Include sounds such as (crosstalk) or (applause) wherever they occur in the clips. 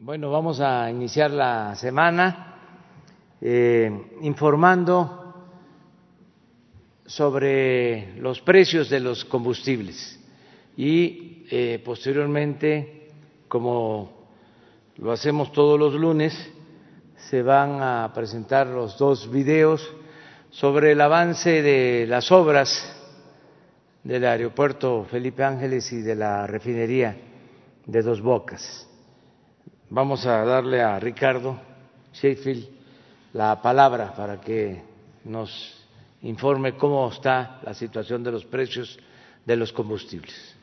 Bueno, vamos a iniciar la semana eh, informando sobre los precios de los combustibles y eh, posteriormente, como lo hacemos todos los lunes, se van a presentar los dos videos sobre el avance de las obras del aeropuerto Felipe Ángeles y de la refinería de Dos Bocas. Vamos a darle a Ricardo Sheffield la palabra para que nos informe cómo está la situación de los precios de los combustibles.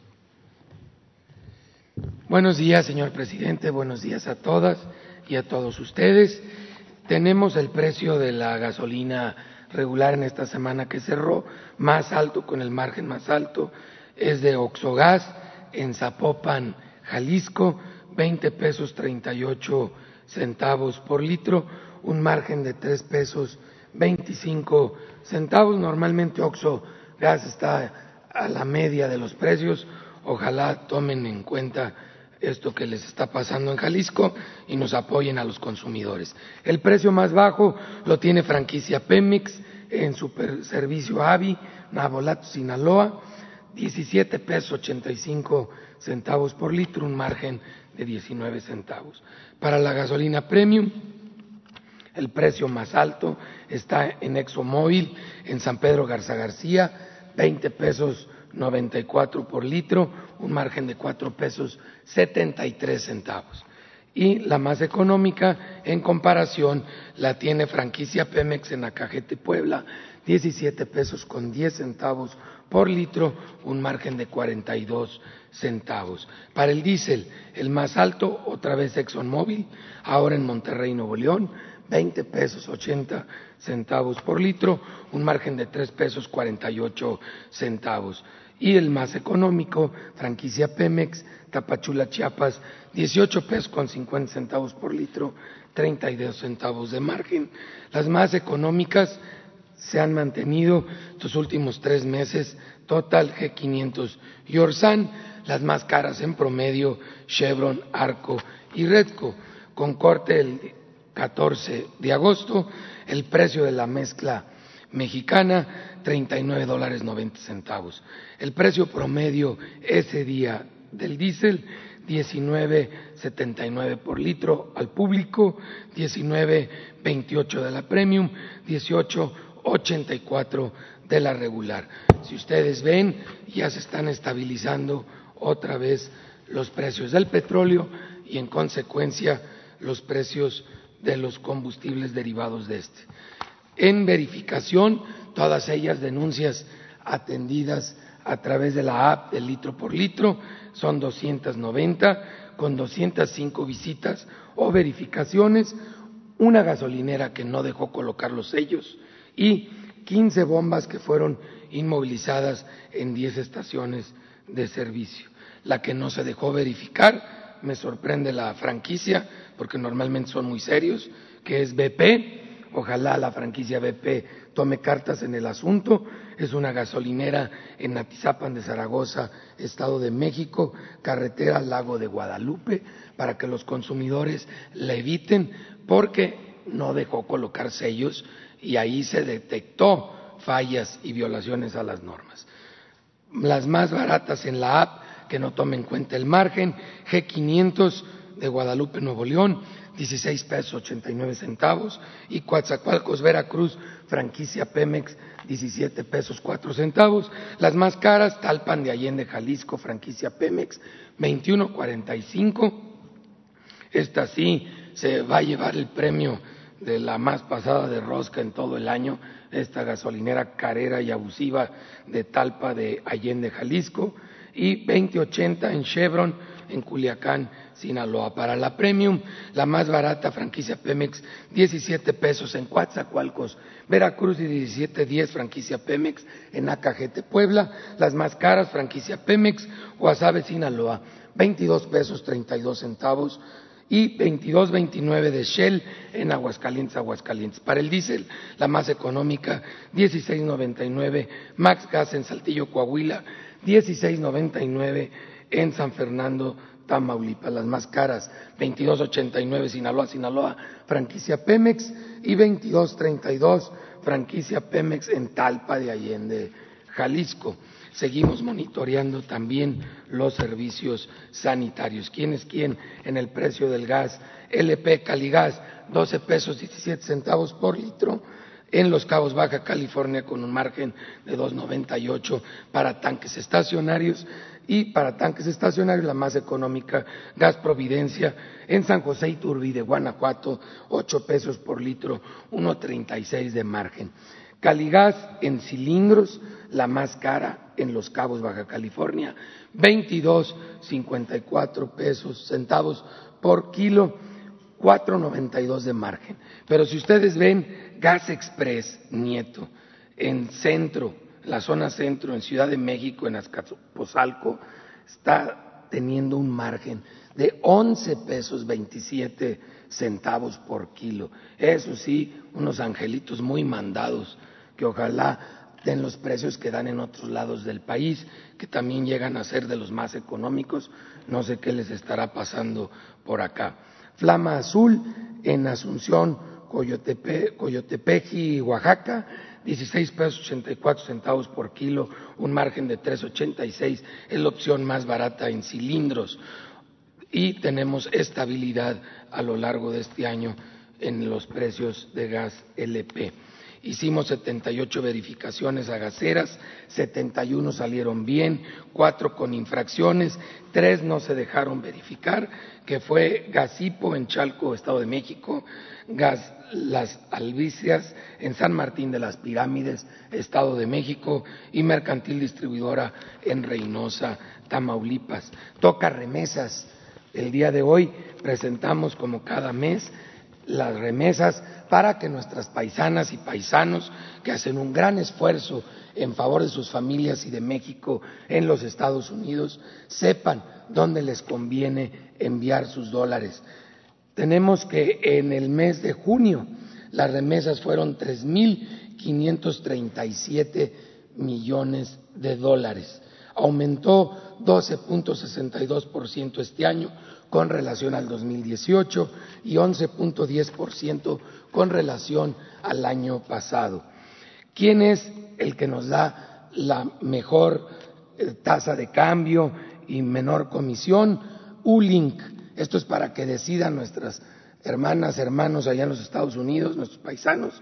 Buenos días, señor presidente. Buenos días a todas y a todos ustedes. Tenemos el precio de la gasolina regular en esta semana que cerró más alto, con el margen más alto, es de Oxogas en Zapopan, Jalisco, 20 pesos 38 centavos por litro, un margen de 3 pesos 25 centavos. Normalmente Oxo Gas está a la media de los precios. Ojalá tomen en cuenta esto que les está pasando en Jalisco y nos apoyen a los consumidores. El precio más bajo lo tiene franquicia Pemex en super servicio AVI, Nabolato, Sinaloa, 17 pesos 85 centavos por litro, un margen de 19 centavos. Para la gasolina premium, el precio más alto está en ExxonMobil, en San Pedro Garza García, 20 pesos 94 por litro, un margen de 4 pesos 73 centavos. Y la más económica en comparación la tiene franquicia Pemex en Acajete Puebla, 17 pesos con 10 centavos por litro, un margen de 42 centavos. Para el diésel, el más alto, otra vez ExxonMobil, ahora en Monterrey, Nuevo León, 20 pesos 80 centavos por litro, un margen de 3 pesos 48 centavos. Y el más económico, franquicia Pemex, Tapachula, Chiapas, 18 pesos con 50 centavos por litro, 32 centavos de margen. Las más económicas, se han mantenido estos últimos tres meses Total, G500 y Orsan, las más caras en promedio, Chevron, Arco y Redco. Con corte el 14 de agosto, el precio de la mezcla mexicana, 39 dólares 90 centavos. El precio promedio ese día del diésel, 19.79 por litro al público, 19.28 de la premium, 18 84 de la regular. Si ustedes ven, ya se están estabilizando otra vez los precios del petróleo y en consecuencia los precios de los combustibles derivados de este. En verificación, todas ellas denuncias atendidas a través de la app de litro por litro, son 290 con 205 visitas o verificaciones, una gasolinera que no dejó colocar los sellos, y 15 bombas que fueron inmovilizadas en 10 estaciones de servicio. La que no se dejó verificar, me sorprende la franquicia, porque normalmente son muy serios, que es BP. Ojalá la franquicia BP tome cartas en el asunto. Es una gasolinera en Atizapan de Zaragoza, Estado de México, carretera Lago de Guadalupe, para que los consumidores la eviten, porque no dejó colocar sellos y ahí se detectó fallas y violaciones a las normas. Las más baratas en la app, que no tomen en cuenta el margen, G500 de Guadalupe, Nuevo León, 16 pesos 89 centavos, y Coatzacoalcos, Veracruz, franquicia Pemex, 17 pesos 4 centavos. Las más caras, Talpan de Allende, Jalisco, franquicia Pemex, 21.45. Esta sí se va a llevar el premio de la más pasada de rosca en todo el año, esta gasolinera carera y abusiva de Talpa de Allende, Jalisco, y 2080 en Chevron, en Culiacán, Sinaloa. Para la Premium, la más barata franquicia Pemex, 17 pesos en Coatzacoalcos, Veracruz y 17.10 franquicia Pemex en Acajete, Puebla. Las más caras franquicia Pemex, Guasave, Sinaloa, 22 pesos 32 centavos y 22.29 de Shell en Aguascalientes, Aguascalientes. Para el diésel, la más económica, 16.99 Max Gas en Saltillo, Coahuila, 16.99 en San Fernando, Tamaulipas. Las más caras, 22.89 Sinaloa, Sinaloa, franquicia Pemex y 22.32 franquicia Pemex en Talpa de Allende, Jalisco. Seguimos monitoreando también los servicios sanitarios. ¿Quién es quién en el precio del gas? LP Caligas, 12 pesos 17 centavos por litro en Los Cabos, Baja California, con un margen de 2.98 para tanques estacionarios y para tanques estacionarios la más económica, Gas Providencia, en San José Iturbide, Guanajuato, 8 pesos por litro, 1.36 de margen. Caligas en cilindros, la más cara en Los Cabos, Baja California, 22.54 pesos centavos por kilo, 4.92 de margen. Pero si ustedes ven Gas Express Nieto en centro, la zona centro, en Ciudad de México, en Azcapotzalco, está teniendo un margen de 11 pesos 27 centavos por kilo. Eso sí, unos angelitos muy mandados que ojalá den los precios que dan en otros lados del país, que también llegan a ser de los más económicos. No sé qué les estará pasando por acá. Flama Azul en Asunción, Coyotepeji, Oaxaca, 16 pesos 84 centavos por kilo, un margen de 3.86, es la opción más barata en cilindros y tenemos estabilidad a lo largo de este año en los precios de gas LP. Hicimos 78 verificaciones a gaseras, 71 salieron bien, cuatro con infracciones, tres no se dejaron verificar, que fue Gasipo en Chalco, Estado de México, Gas Las Albicias en San Martín de las Pirámides, Estado de México, y Mercantil Distribuidora en Reynosa, Tamaulipas. Toca remesas. El día de hoy presentamos, como cada mes, las remesas para que nuestras paisanas y paisanos que hacen un gran esfuerzo en favor de sus familias y de México en los Estados Unidos sepan dónde les conviene enviar sus dólares. Tenemos que en el mes de junio las remesas fueron 3.537 millones de dólares. Aumentó 12.62% este año con relación al 2018 y 11.10% con relación al año pasado. ¿Quién es el que nos da la mejor eh, tasa de cambio y menor comisión? ULINK. Esto es para que decidan nuestras hermanas, hermanos allá en los Estados Unidos, nuestros paisanos,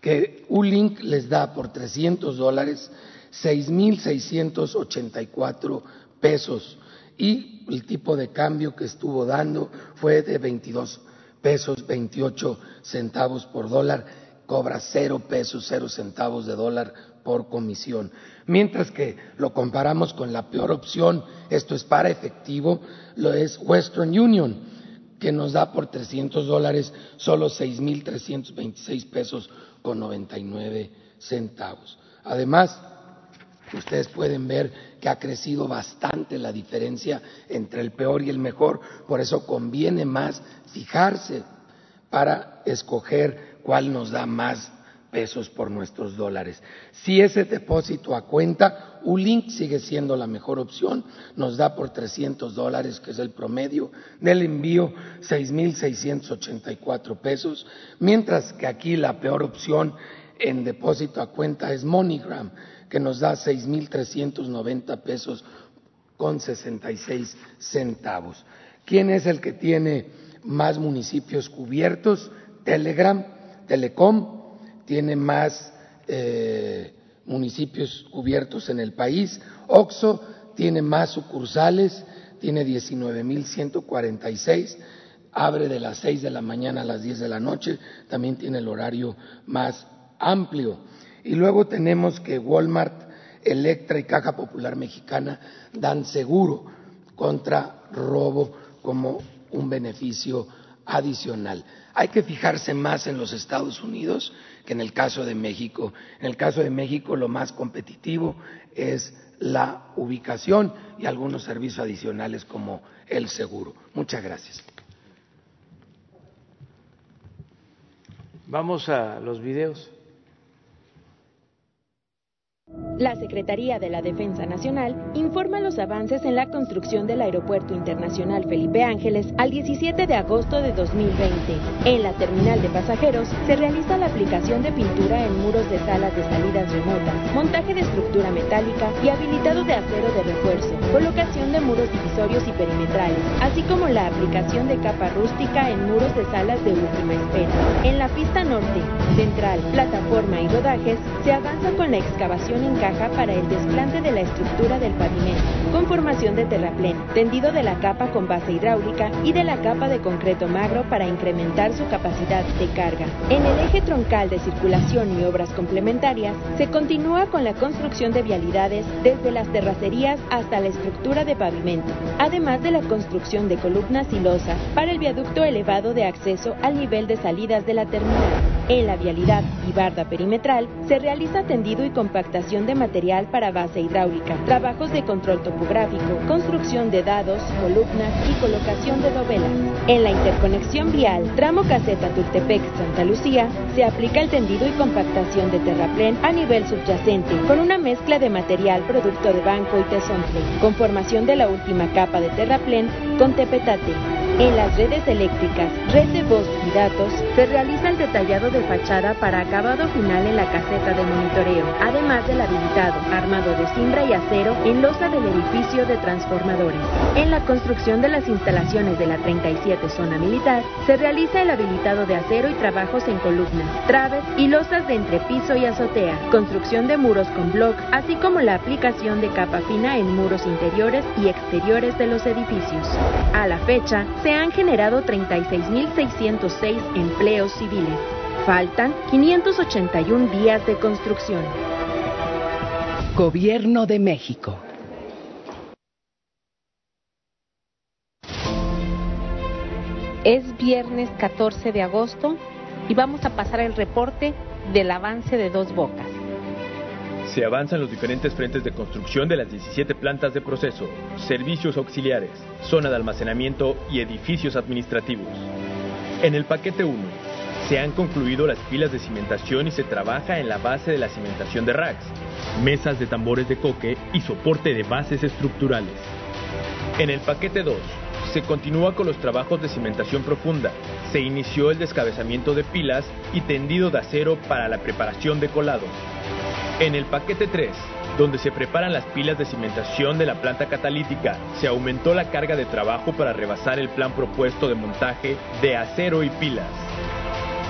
que ULINK les da por 300 dólares 6.684 pesos y el tipo de cambio que estuvo dando fue de 22 pesos 28 centavos por dólar, cobra cero pesos, cero centavos de dólar por comisión. Mientras que lo comparamos con la peor opción, esto es para efectivo, lo es Western Union, que nos da por 300 dólares solo 6.326 pesos con 99 centavos. Además, ustedes pueden ver que ha crecido bastante la diferencia entre el peor y el mejor, por eso conviene más fijarse para escoger cuál nos da más pesos por nuestros dólares. Si ese depósito a cuenta, ULINK sigue siendo la mejor opción, nos da por 300 dólares, que es el promedio del envío, 6.684 pesos, mientras que aquí la peor opción en depósito a cuenta es MoneyGram, que nos da 6.390 pesos con 66 centavos. ¿Quién es el que tiene más municipios cubiertos? Telegram, Telecom, tiene más eh, municipios cubiertos en el país. OXO tiene más sucursales, tiene 19.146, abre de las 6 de la mañana a las 10 de la noche, también tiene el horario más amplio. Y luego tenemos que Walmart, Electra y Caja Popular Mexicana dan seguro contra robo como un beneficio adicional. Hay que fijarse más en los Estados Unidos que en el caso de México. En el caso de México lo más competitivo es la ubicación y algunos servicios adicionales como el seguro. Muchas gracias. Vamos a los videos. La Secretaría de la Defensa Nacional informa los avances en la construcción del Aeropuerto Internacional Felipe Ángeles al 17 de agosto de 2020. En la terminal de pasajeros se realiza la aplicación de pintura en muros de salas de salidas remotas, montaje de estructura metálica y habilitado de acero de refuerzo, colocación de muros divisorios y perimetrales, así como la aplicación de capa rústica en muros de salas de última espera. En la pista norte, central, plataforma y rodajes se avanza con la excavación en caja para el desplante de la estructura del pavimento, con formación de terraplén, tendido de la capa con base hidráulica y de la capa de concreto magro para incrementar su capacidad de carga. En el eje troncal de circulación y obras complementarias, se continúa con la construcción de vialidades desde las terracerías hasta la estructura de pavimento, además de la construcción de columnas y losas para el viaducto elevado de acceso al nivel de salidas de la terminal. En la vialidad y barda perimetral se realiza tendido y compactación de material para base hidráulica, trabajos de control topográfico, construcción de dados, columnas y colocación de dovelas. En la interconexión vial, tramo caseta Tultepec-Santa Lucía, se aplica el tendido y compactación de terraplén a nivel subyacente, con una mezcla de material producto de banco y tesontle, con formación de la última capa de terraplén con tepetate. En las redes eléctricas, red de voz y datos, se realiza el detallado de fachada para acabado final en la caseta de monitoreo, además del habilitado, armado de cimbra y acero en losa del edificio de transformadores. En la construcción de las instalaciones de la 37 zona militar, se realiza el habilitado de acero y trabajos en columnas, traves y losas de entrepiso y azotea, construcción de muros con bloc, así como la aplicación de capa fina en muros interiores y exteriores de los edificios. A la fecha, se han generado 36.606 empleos civiles. Faltan 581 días de construcción. Gobierno de México. Es viernes 14 de agosto y vamos a pasar el reporte del avance de Dos Bocas. Se avanzan los diferentes frentes de construcción de las 17 plantas de proceso, servicios auxiliares, zona de almacenamiento y edificios administrativos. En el paquete 1, se han concluido las pilas de cimentación y se trabaja en la base de la cimentación de racks, mesas de tambores de coque y soporte de bases estructurales. En el paquete 2, se continúa con los trabajos de cimentación profunda. Se inició el descabezamiento de pilas y tendido de acero para la preparación de colado. En el paquete 3, donde se preparan las pilas de cimentación de la planta catalítica, se aumentó la carga de trabajo para rebasar el plan propuesto de montaje de acero y pilas.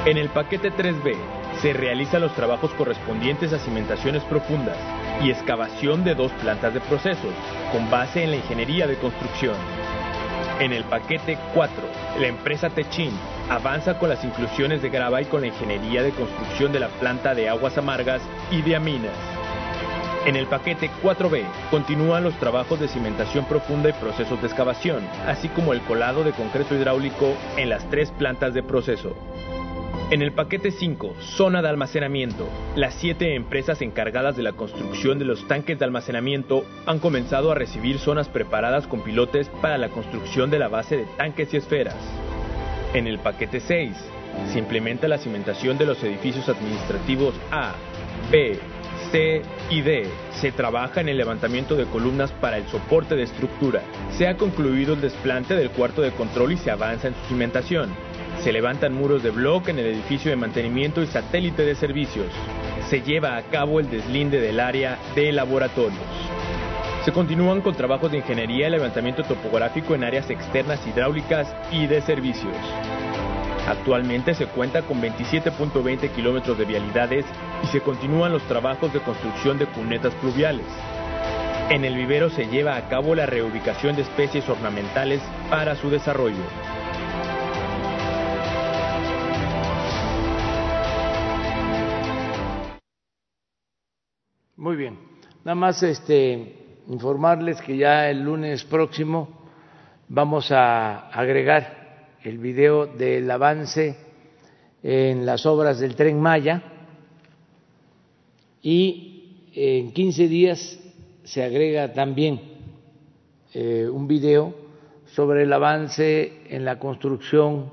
En el paquete 3B, se realizan los trabajos correspondientes a cimentaciones profundas y excavación de dos plantas de procesos, con base en la ingeniería de construcción. En el paquete 4, la empresa Techin avanza con las inclusiones de grava y con la ingeniería de construcción de la planta de aguas amargas y de aminas. En el paquete 4B continúan los trabajos de cimentación profunda y procesos de excavación, así como el colado de concreto hidráulico en las tres plantas de proceso. En el paquete 5, zona de almacenamiento, las siete empresas encargadas de la construcción de los tanques de almacenamiento han comenzado a recibir zonas preparadas con pilotes para la construcción de la base de tanques y esferas. En el paquete 6, se implementa la cimentación de los edificios administrativos A, B, C y D. Se trabaja en el levantamiento de columnas para el soporte de estructura. Se ha concluido el desplante del cuarto de control y se avanza en su cimentación. Se levantan muros de bloque en el edificio de mantenimiento y satélite de servicios. Se lleva a cabo el deslinde del área de laboratorios. Se continúan con trabajos de ingeniería y levantamiento topográfico en áreas externas hidráulicas y de servicios. Actualmente se cuenta con 27.20 kilómetros de vialidades y se continúan los trabajos de construcción de cunetas pluviales. En el vivero se lleva a cabo la reubicación de especies ornamentales para su desarrollo. Muy bien. Nada más este, informarles que ya el lunes próximo vamos a agregar el video del avance en las obras del tren Maya y en 15 días se agrega también eh, un video sobre el avance en la construcción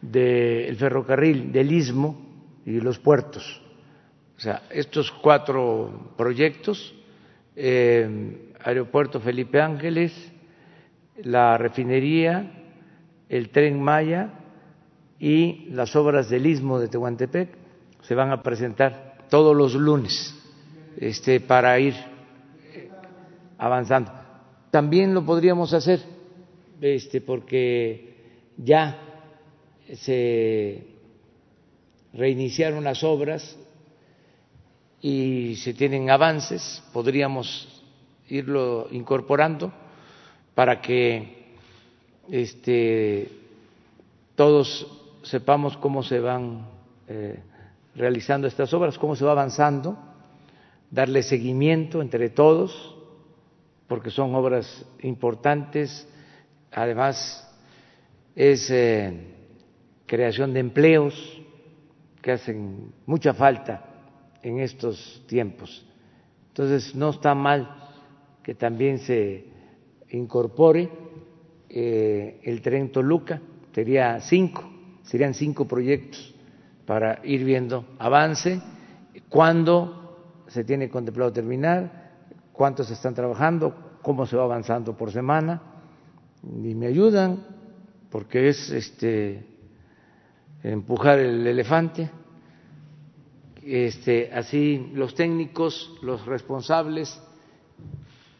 del ferrocarril del istmo y los puertos O sea, estos cuatro proyectos, eh, Aeropuerto Felipe Ángeles, la refinería, el tren Maya y las obras del istmo de Tehuantepec se van a presentar todos los lunes este, para ir avanzando. También lo podríamos hacer, este, porque ya se reiniciaron las obras y se tienen avances, podríamos irlo incorporando para que este, todos sepamos cómo se van eh, realizando estas obras, cómo se va avanzando, darle seguimiento entre todos, porque son obras importantes, además es eh, creación de empleos que hacen mucha falta en estos tiempos. Entonces, no está mal que también se incorpore eh, el tren Toluca, sería cinco, serían cinco proyectos para ir viendo avance, cuándo se tiene contemplado terminar, cuántos están trabajando, cómo se va avanzando por semana, y me ayudan porque es este empujar el elefante este, así los técnicos, los responsables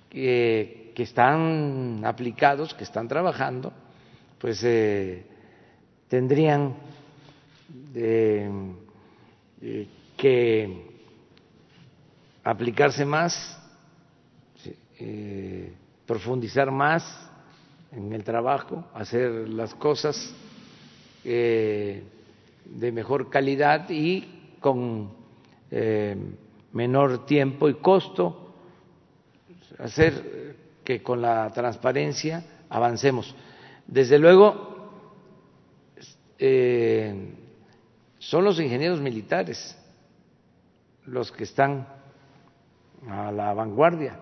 que, están aplicados, que están trabajando, pues eh, tendrían eh, que aplicarse más, eh, profundizar más en el trabajo, hacer las cosas de mejor calidad y con eh, menor tiempo y costo, hacer que con la transparencia avancemos. Desde luego, eh, son los ingenieros militares los que están a la vanguardia.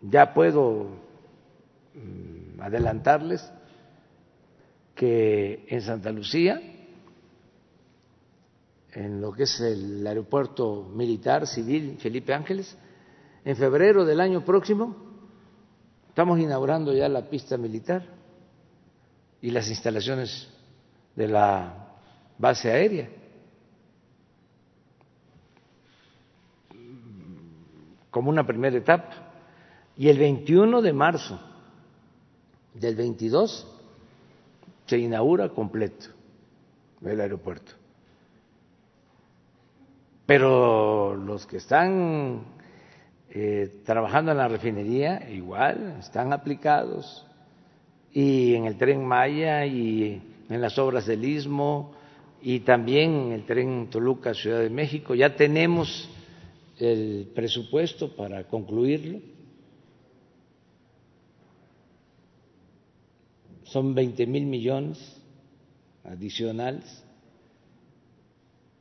Ya puedo mm, adelantarles que en Santa Lucía en lo que es el aeropuerto militar civil Felipe Ángeles. En febrero del año próximo estamos inaugurando ya la pista militar y las instalaciones de la base aérea. como una primera etapa. Y el 21 de marzo del 22 se inaugura completo el aeropuerto pero los que están eh, trabajando en la refinería igual están aplicados. Y en el tren Maya y en las obras del Istmo y también en el tren Toluca Ciudad de México. Ya tenemos el presupuesto para concluirlo. Son 20 mil millones adicionales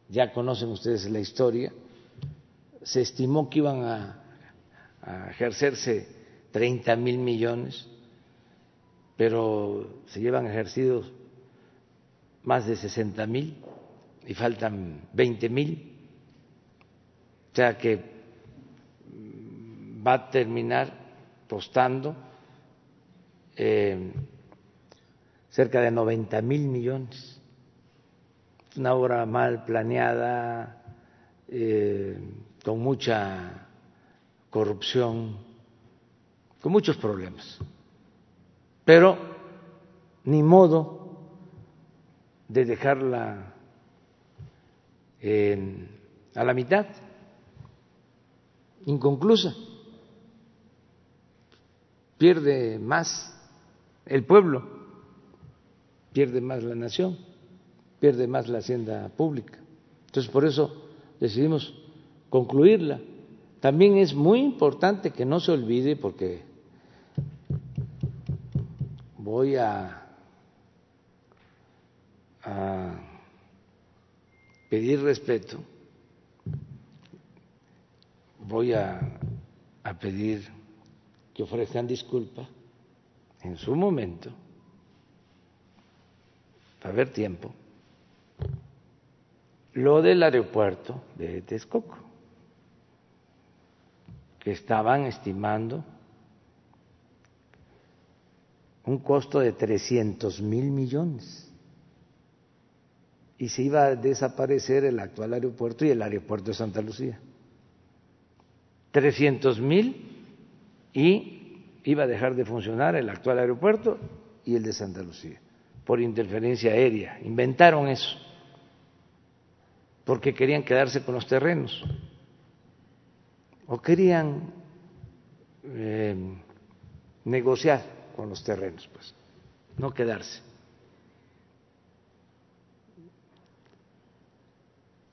ya conocen ustedes la historia, se estimó que iban a, ejercerse 30 mil millones, pero se llevan ejercidos más de 60 mil y faltan 20 mil, o sea que va a terminar costando eh, cerca de 90 mil millones una obra mal planeada, eh, con mucha corrupción, con muchos problemas. Pero ni modo de dejarla a la mitad, inconclusa. Pierde más el pueblo, pierde más la nación pierde más la hacienda pública. Entonces, por eso decidimos concluirla. También es muy importante que no se olvide, porque voy a, pedir respeto, voy a, a pedir que ofrezcan disculpa en su momento, para haber tiempo lo del aeropuerto de Texcoco, que estaban estimando un costo de 300 mil millones y se iba a desaparecer el actual aeropuerto y el aeropuerto de Santa Lucía. 300 mil y iba a dejar de funcionar el actual aeropuerto y el de Santa Lucía por interferencia aérea. Inventaron eso porque querían quedarse con los terrenos o querían eh, negociar con los terrenos, pues, no quedarse.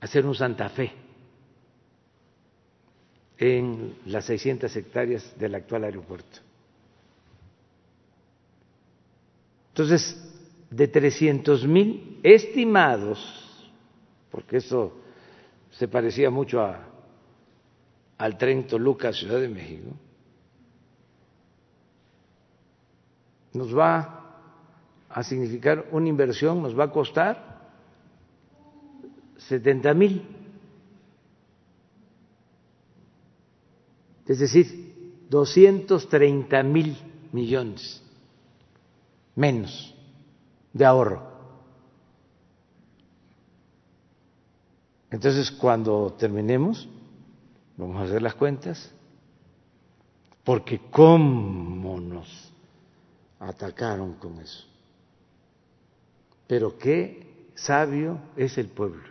hacer un Santa Fe en las 600 hectáreas del actual aeropuerto. Entonces, de 300 mil estimados, porque eso se parecía mucho a, al tren Toluca Ciudad de México, nos va a significar una inversión, nos va a costar 70 mil. Es decir, 230 mil millones menos de ahorro. Entonces, cuando terminemos, vamos a hacer las cuentas, porque cómo nos atacaron con eso. Pero qué sabio es el pueblo.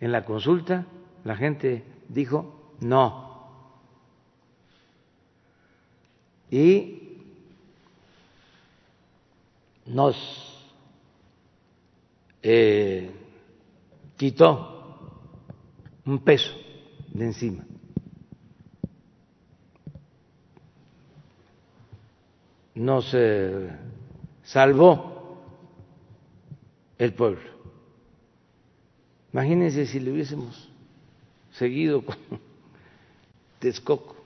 En la consulta la gente dijo no. Y nos eh, quitó un peso de encima. Nos eh, salvó el pueblo. Imagínense si le hubiésemos seguido con (laughs) Texcoco.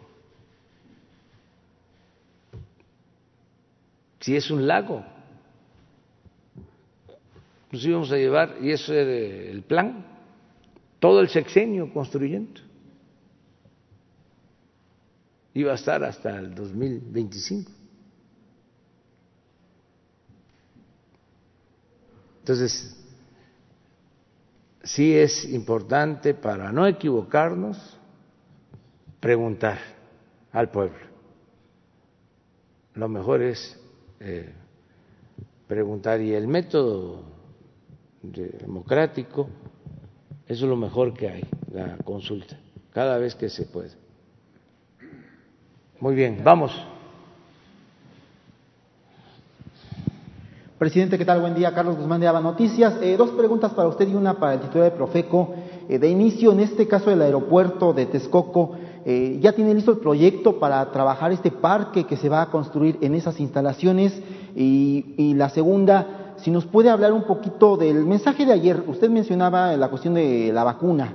Si es un lago, nos íbamos a llevar, y eso era el plan, todo el sexenio construyendo. Iba a estar hasta el 2025. Entonces, sí es importante para no equivocarnos preguntar al pueblo. Lo mejor es eh, preguntar y el método democrático, eso es lo mejor que hay, la consulta, cada vez que se puede. Muy bien, vamos. Presidente, ¿qué tal? Buen día. Carlos Guzmán de Aba Noticias. Eh, dos preguntas para usted y una para el titular de Profeco. Eh, de inicio, en este caso del aeropuerto de Texcoco, eh, ¿ya tiene listo el proyecto para trabajar este parque que se va a construir en esas instalaciones? Y, y la segunda, si nos puede hablar un poquito del mensaje de ayer. Usted mencionaba la cuestión de la vacuna.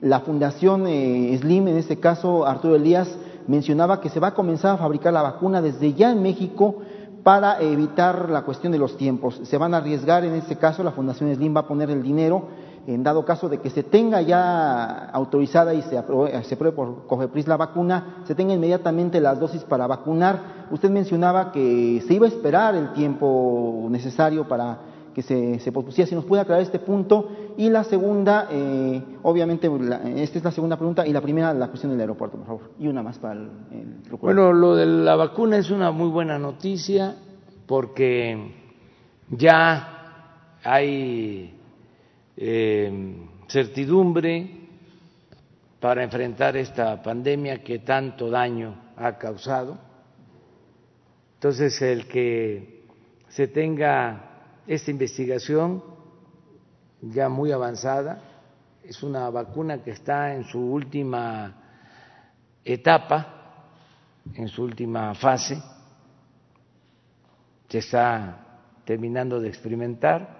la Fundación Slim, en este caso Arturo Elías, mencionaba que se va a comenzar a fabricar la vacuna desde ya en México para evitar la cuestión de los tiempos. Se van a arriesgar, en este caso, la Fundación Slim va a poner el dinero, en dado caso de que se tenga ya autorizada y se apruebe, se por COFEPRIS la vacuna, se tenga inmediatamente las dosis para vacunar. Usted mencionaba que se iba a esperar el tiempo necesario para que se, se pospusiera. Si nos puede aclarar este punto. Y la segunda, eh, obviamente, esta es la segunda pregunta, y la primera, la cuestión del aeropuerto, por favor. Y una más para el, Bueno, lo de la vacuna es una muy buena noticia porque ya hay eh, certidumbre para enfrentar esta pandemia que tanto daño ha causado. Entonces, el que se tenga esta investigación ya muy avanzada, es una vacuna que está en su última etapa, en su última fase, se está terminando de experimentar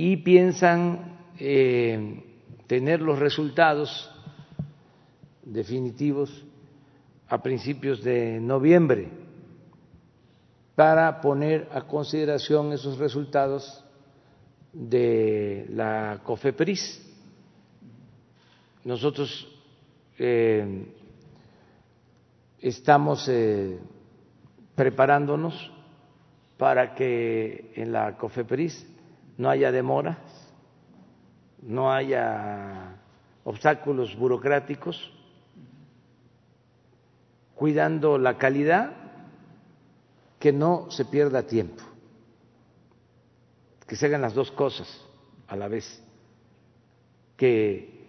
y piensan eh, tener los resultados definitivos a principios de noviembre para poner a consideración esos resultados de la COFEPRIS. Nosotros eh, estamos eh, preparándonos para que en la COFEPRIS no haya demoras, no haya obstáculos burocráticos, cuidando la calidad, que no se pierda tiempo, que se hagan las dos cosas a la vez, que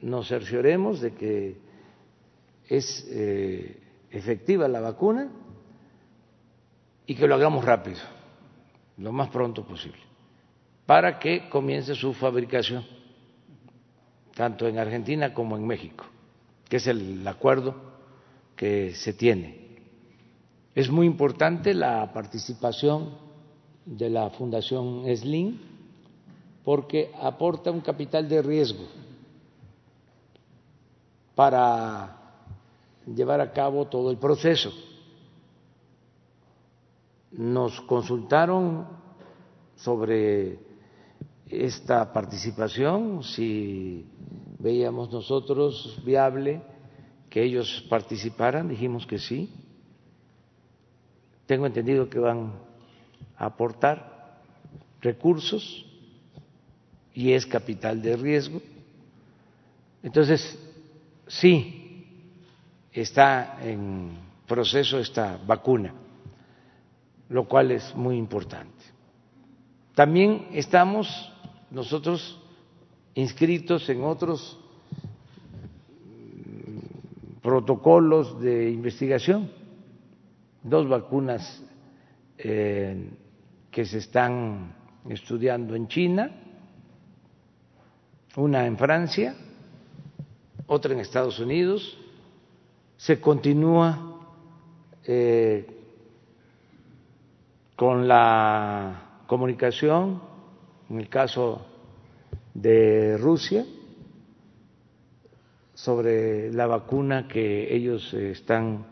nos cercioremos de que es eh, efectiva la vacuna y que lo hagamos rápido, lo más pronto posible, para que comience su fabricación, tanto en Argentina como en México, que es el acuerdo que se tiene. Es muy importante la participación de la Fundación SLIN porque aporta un capital de riesgo para llevar a cabo todo el proceso. Nos consultaron sobre esta participación, si veíamos nosotros viable que ellos participaran, dijimos que sí. Tengo entendido que van a aportar recursos y es capital de riesgo. Entonces, sí, está en proceso esta vacuna, lo cual es muy importante. También estamos nosotros inscritos en otros protocolos de investigación, dos vacunas eh, que se están estudiando en China, una en Francia, otra en Estados Unidos, se continúa eh, con la comunicación, en el caso de Rusia, sobre la vacuna que ellos están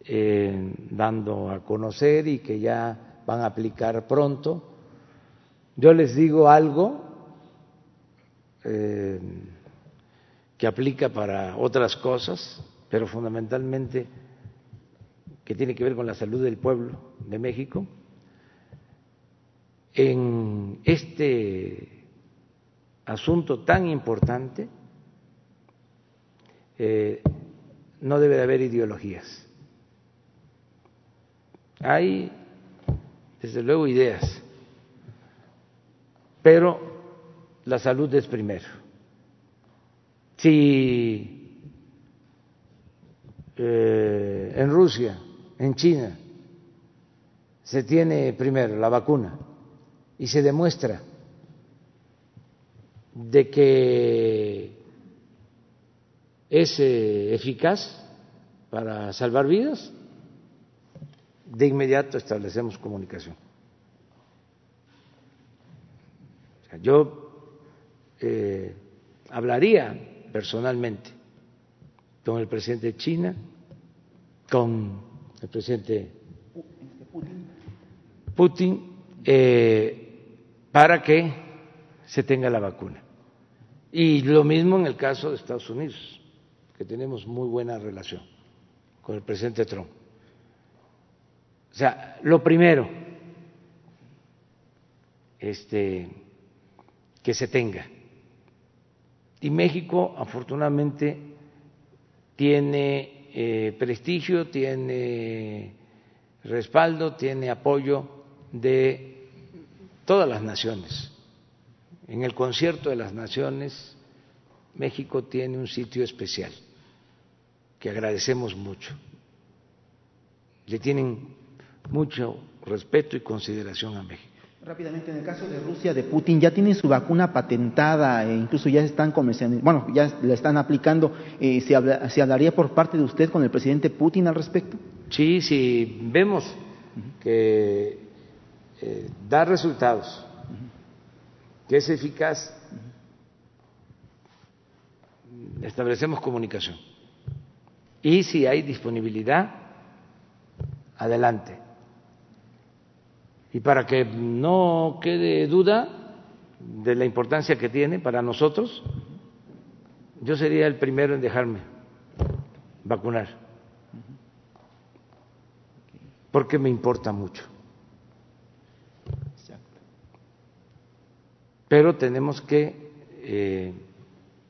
eh, dando a conocer y que ya van a aplicar pronto. Yo les digo algo eh, que aplica para otras cosas, pero fundamentalmente que tiene que ver con la salud del pueblo de México. En este asunto tan importante, eh, no debe de haber ideologías. Hay, desde luego, ideas, pero la salud es primero. Si eh, en Rusia, en China, se tiene primero la vacuna y se demuestra de que es eh, eficaz para salvar vidas, de inmediato establecemos comunicación. yo eh, hablaría personalmente con el presidente de China, con el presidente Putin, eh, para que se tenga la vacuna. Y lo mismo en el caso de Estados Unidos que tenemos muy buena relación con el presidente Trump. O sea, lo primero este, que se tenga. Y México, afortunadamente, tiene eh, prestigio, tiene respaldo, tiene apoyo de todas las naciones. En el concierto de las naciones, México tiene un sitio especial que agradecemos mucho. Le tienen mucho respeto y consideración a México. Rápidamente, en el caso de Rusia, de Putin, ya tienen su vacuna patentada e incluso ya están comercializando, bueno, ya la están aplicando. Eh, ¿se, hablaría por parte de usted con el presidente Putin al respecto? Sí, sí, vemos que eh, da resultados, que es eficaz, establecemos comunicación. Y si hay disponibilidad, adelante. Y para que no quede duda de la importancia que tiene para nosotros, yo sería el primero en dejarme vacunar, porque me importa mucho. Pero tenemos que eh,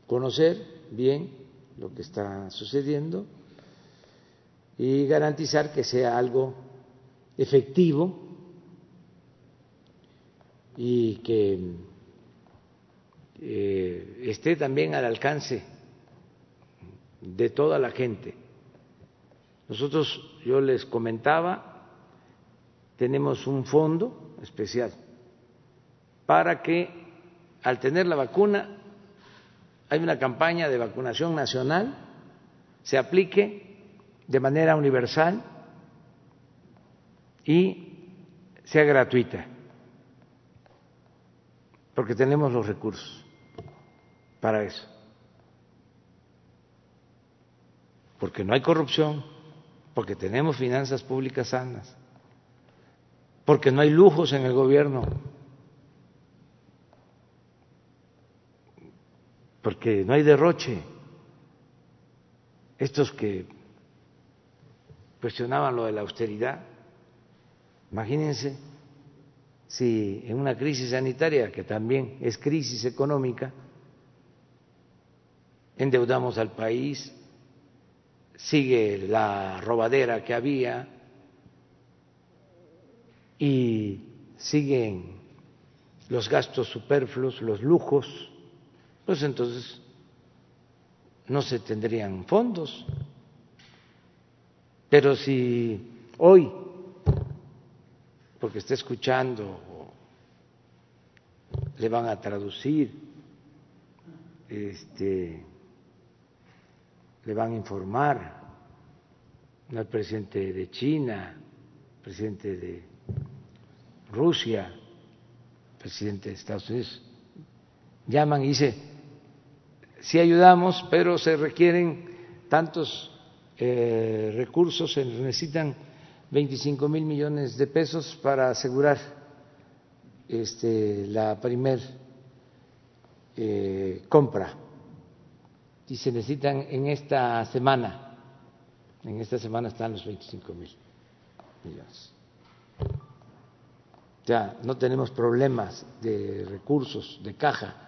conocer bien lo que está sucediendo y garantizar que sea algo efectivo y que eh, esté también al alcance de toda la gente. Nosotros, yo les comentaba, tenemos un fondo especial para que al tener la vacuna hay una campaña de vacunación nacional, se aplique de manera universal y sea gratuita, porque tenemos los recursos para eso. Porque no hay corrupción, porque tenemos finanzas públicas sanas, porque no hay lujos en el gobierno, porque no hay derroche. Estos que cuestionaban lo de la austeridad, imagínense si en una crisis sanitaria, que también es crisis económica, endeudamos al país, sigue la robadera que había y siguen los gastos superfluos, los lujos, pues entonces no se tendrían fondos. Pero si hoy, porque está escuchando, le van a traducir, este, le van a informar al presidente de China, presidente de Rusia, presidente de Estados Unidos, llaman y dicen, sí ayudamos, pero se requieren tantos eh, recursos, se necesitan 25 mil millones de pesos para asegurar este, la primer eh, compra y se necesitan en esta semana. En esta semana están los 25 mil millones. Ya no tenemos problemas de recursos, de caja,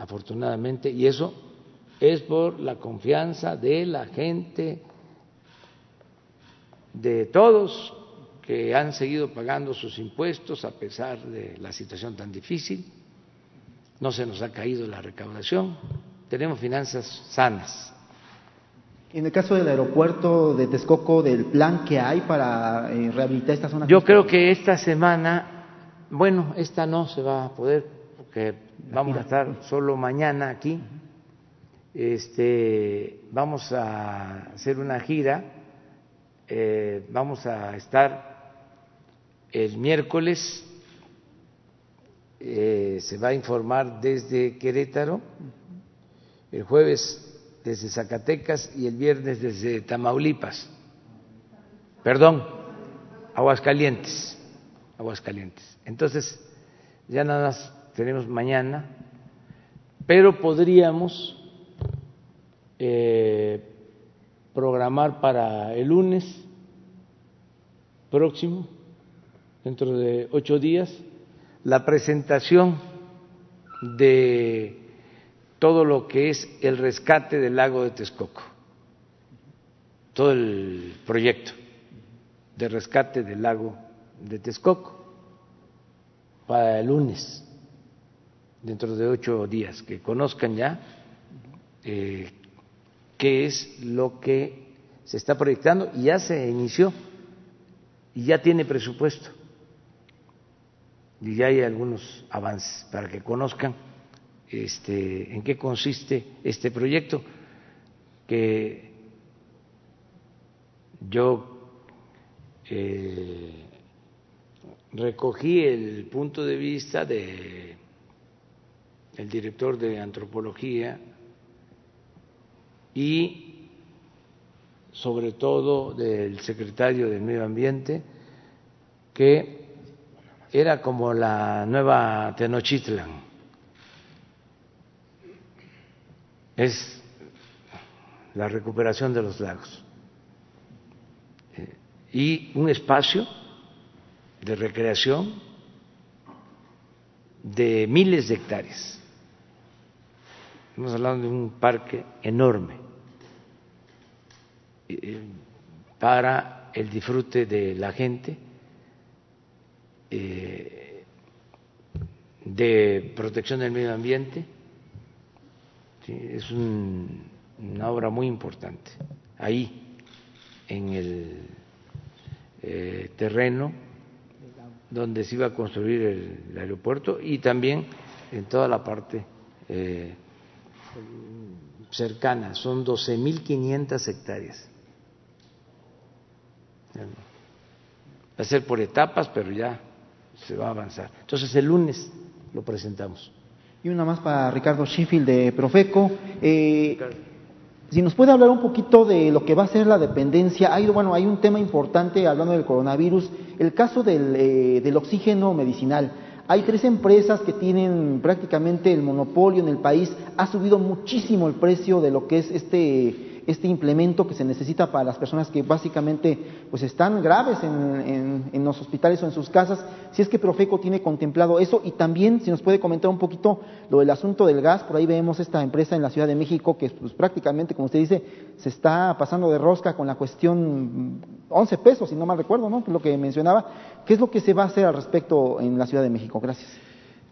afortunadamente, y eso es por la confianza de la gente, de todos que han seguido pagando sus impuestos a pesar de la situación tan difícil no se nos ha caído la recaudación, tenemos finanzas sanas. En el caso del aeropuerto de Texcoco, del plan que hay para eh, rehabilitar esta zona. Yo creo que esta semana, bueno, esta no se va a poder, porque vamos a estar solo mañana aquí. Este, vamos a hacer una gira, eh, vamos a estar el miércoles eh, se va a informar desde Querétaro, el jueves desde Zacatecas y el viernes desde Tamaulipas. Perdón, Aguascalientes. Aguascalientes. Entonces, ya nada más tenemos mañana, pero podríamos eh, programar para el lunes próximo, dentro de ocho días, la presentación de todo lo que es el rescate del lago de Texcoco, todo el proyecto de rescate del lago de Texcoco para el lunes, dentro de ocho días, que conozcan ya eh, qué es lo que se está proyectando y ya se inició y ya tiene presupuesto. Y ya hay algunos avances para que conozcan este, en qué consiste este proyecto que yo eh, recogí el punto de vista de el director de antropología y sobre todo del secretario del medio ambiente que era como la nueva Tenochtitlan. Es la recuperación de los lagos eh, y un espacio de recreación de miles de hectáreas. Estamos hablando de un parque enorme eh, para el disfrute de la gente, eh, de protección del medio ambiente. es una obra muy importante ahí, en el eh, terreno donde se iba a construir el, aeropuerto y también en toda la parte cercana, son 12.500 hectáreas. Va a ser por etapas, pero ya se va a avanzar. Entonces el lunes lo presentamos. Y una más para Ricardo Sheffield de Profeco. Eh, si nos puede hablar un poquito de lo que va a ser la dependencia. Hay, bueno, hay un tema importante hablando del coronavirus, el caso del, eh, del oxígeno medicinal. Hay tres empresas que tienen prácticamente el monopolio en el país. Ha subido muchísimo el precio de lo que es este este implemento que se necesita para las personas que básicamente pues están graves en, los hospitales o en sus casas, si es que Profeco tiene contemplado eso y también si nos puede comentar un poquito lo del asunto del gas, por ahí vemos esta empresa en la Ciudad de México que pues, prácticamente, como usted dice, se está pasando de rosca con la cuestión 11 pesos, si no mal recuerdo, ¿no? Lo que mencionaba. ¿Qué es lo que se va a hacer al respecto en la Ciudad de México? Gracias.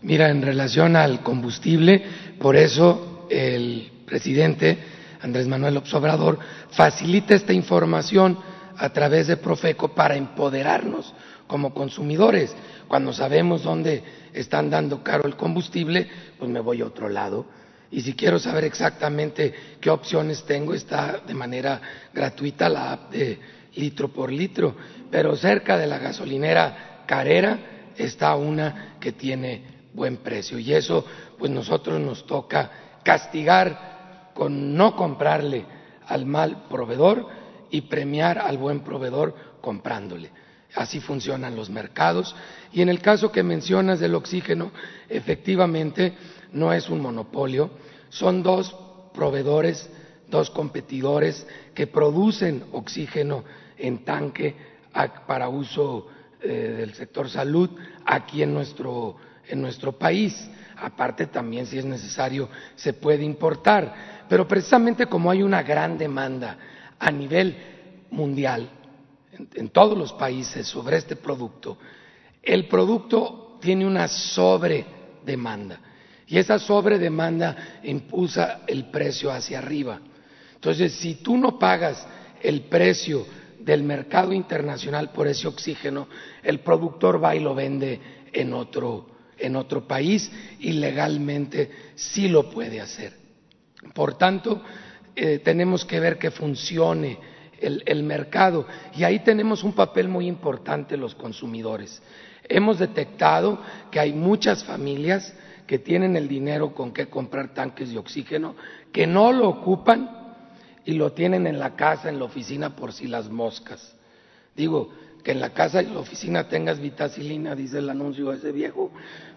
Mira, en relación al combustible, por eso el presidente Andrés Manuel López Obrador, facilita esta información a través de Profeco para empoderarnos como consumidores. Cuando sabemos dónde están dando caro el combustible, pues me voy a otro lado. Y si quiero saber exactamente qué opciones tengo, está de manera gratuita la app de litro por litro. Pero cerca de la gasolinera Carrera está una que tiene buen precio. Y eso, pues nosotros nos toca castigar con no comprarle al mal proveedor y premiar al buen proveedor comprándole. Así funcionan los mercados. Y en el caso que mencionas del oxígeno, efectivamente no es un monopolio, son dos proveedores, dos competidores que producen oxígeno en tanque para uso eh, del sector salud aquí en nuestro, en nuestro país. Aparte también, si es necesario, se puede importar pero precisamente como hay una gran demanda a nivel mundial, en, todos los países, sobre este producto, el producto tiene una sobredemanda y esa sobredemanda impulsa el precio hacia arriba. Entonces, si tú no pagas el precio del mercado internacional por ese oxígeno, el productor va y lo vende en otro, en otro país y legalmente sí lo puede hacer. Por tanto, eh, tenemos que ver que funcione el, mercado y ahí tenemos un papel muy importante los consumidores. Hemos detectado que hay muchas familias que tienen el dinero con que comprar tanques de oxígeno, que no lo ocupan y lo tienen en la casa, en la oficina, por si las moscas. Digo, que en la casa y la oficina tengas vitacilina, dice el anuncio ese viejo,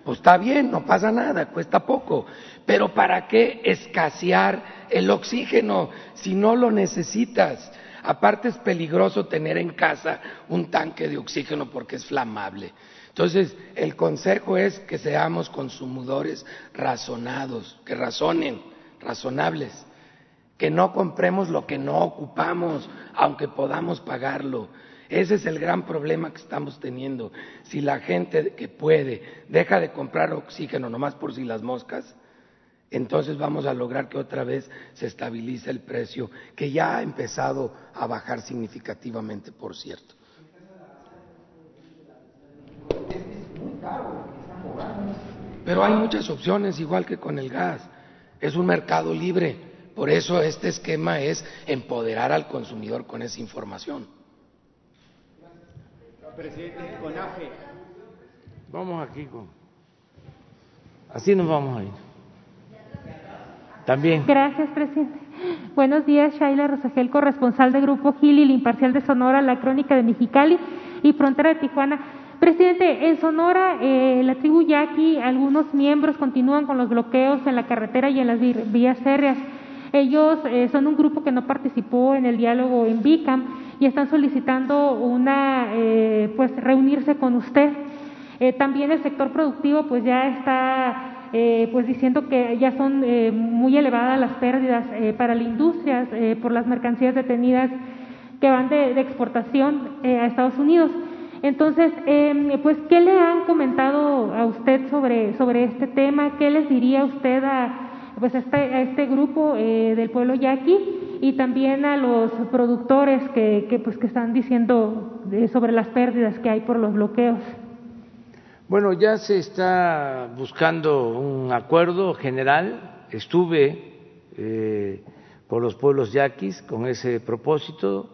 pues está bien, no pasa nada, cuesta poco. Pero ¿para qué escasear el oxígeno si no lo necesitas? Aparte es peligroso tener en casa un tanque de oxígeno porque es flamable. Entonces, el consejo es que seamos consumidores razonados, que razonen, razonables, que no compremos lo que no ocupamos, aunque podamos pagarlo ese es el gran problema que estamos teniendo. Si la gente que puede deja de comprar oxígeno nomás por si las moscas, entonces vamos a lograr que otra vez se estabilice el precio, que ya ha empezado a bajar significativamente, por cierto. Pero hay muchas opciones, igual que con el gas. Es un mercado libre. Por eso este esquema es empoderar al consumidor con esa información. Presidente, Vamos aquí con. Así nos vamos a ir. También. Gracias, presidente. Buenos días, Shaila Rosagel, corresponsal de Grupo Gil y el Imparcial de Sonora, La Crónica de Mexicali y Frontera de Tijuana. Presidente, en Sonora, eh, la tribu Yaqui, algunos miembros continúan con los bloqueos en la carretera y en las vías férreas. Ellos eh, son un grupo que no participó en el diálogo en BICAM y están solicitando una, eh, pues, reunirse con usted. Eh, también el sector productivo, pues, ya está, eh, pues, diciendo que ya son eh, muy elevadas las pérdidas eh, para la industria eh, por las mercancías detenidas que van de, de exportación eh, a Estados Unidos. Entonces, eh, pues, ¿qué le han comentado a usted sobre, sobre este tema? ¿Qué les diría usted a, pues, este, este grupo eh, del pueblo yaqui y también a los productores que, pues, que están diciendo eh, sobre las pérdidas que hay por los bloqueos? Bueno, ya se está buscando un acuerdo general. Estuve eh, por los pueblos yaquis con ese propósito.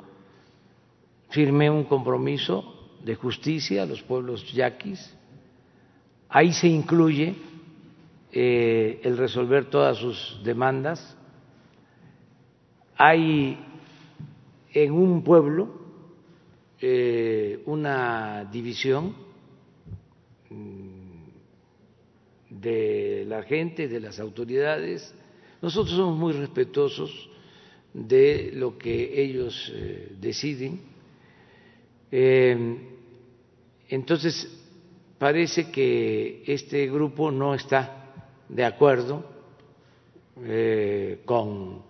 Firmé un compromiso de justicia a los pueblos yaquis. Ahí se incluye eh, el resolver todas sus demandas. Hay en un pueblo eh, una división mm, de la gente, de las autoridades. Nosotros somos muy respetuosos de lo que ellos eh, deciden. Eh, entonces, parece que este grupo no está de acuerdo eh, con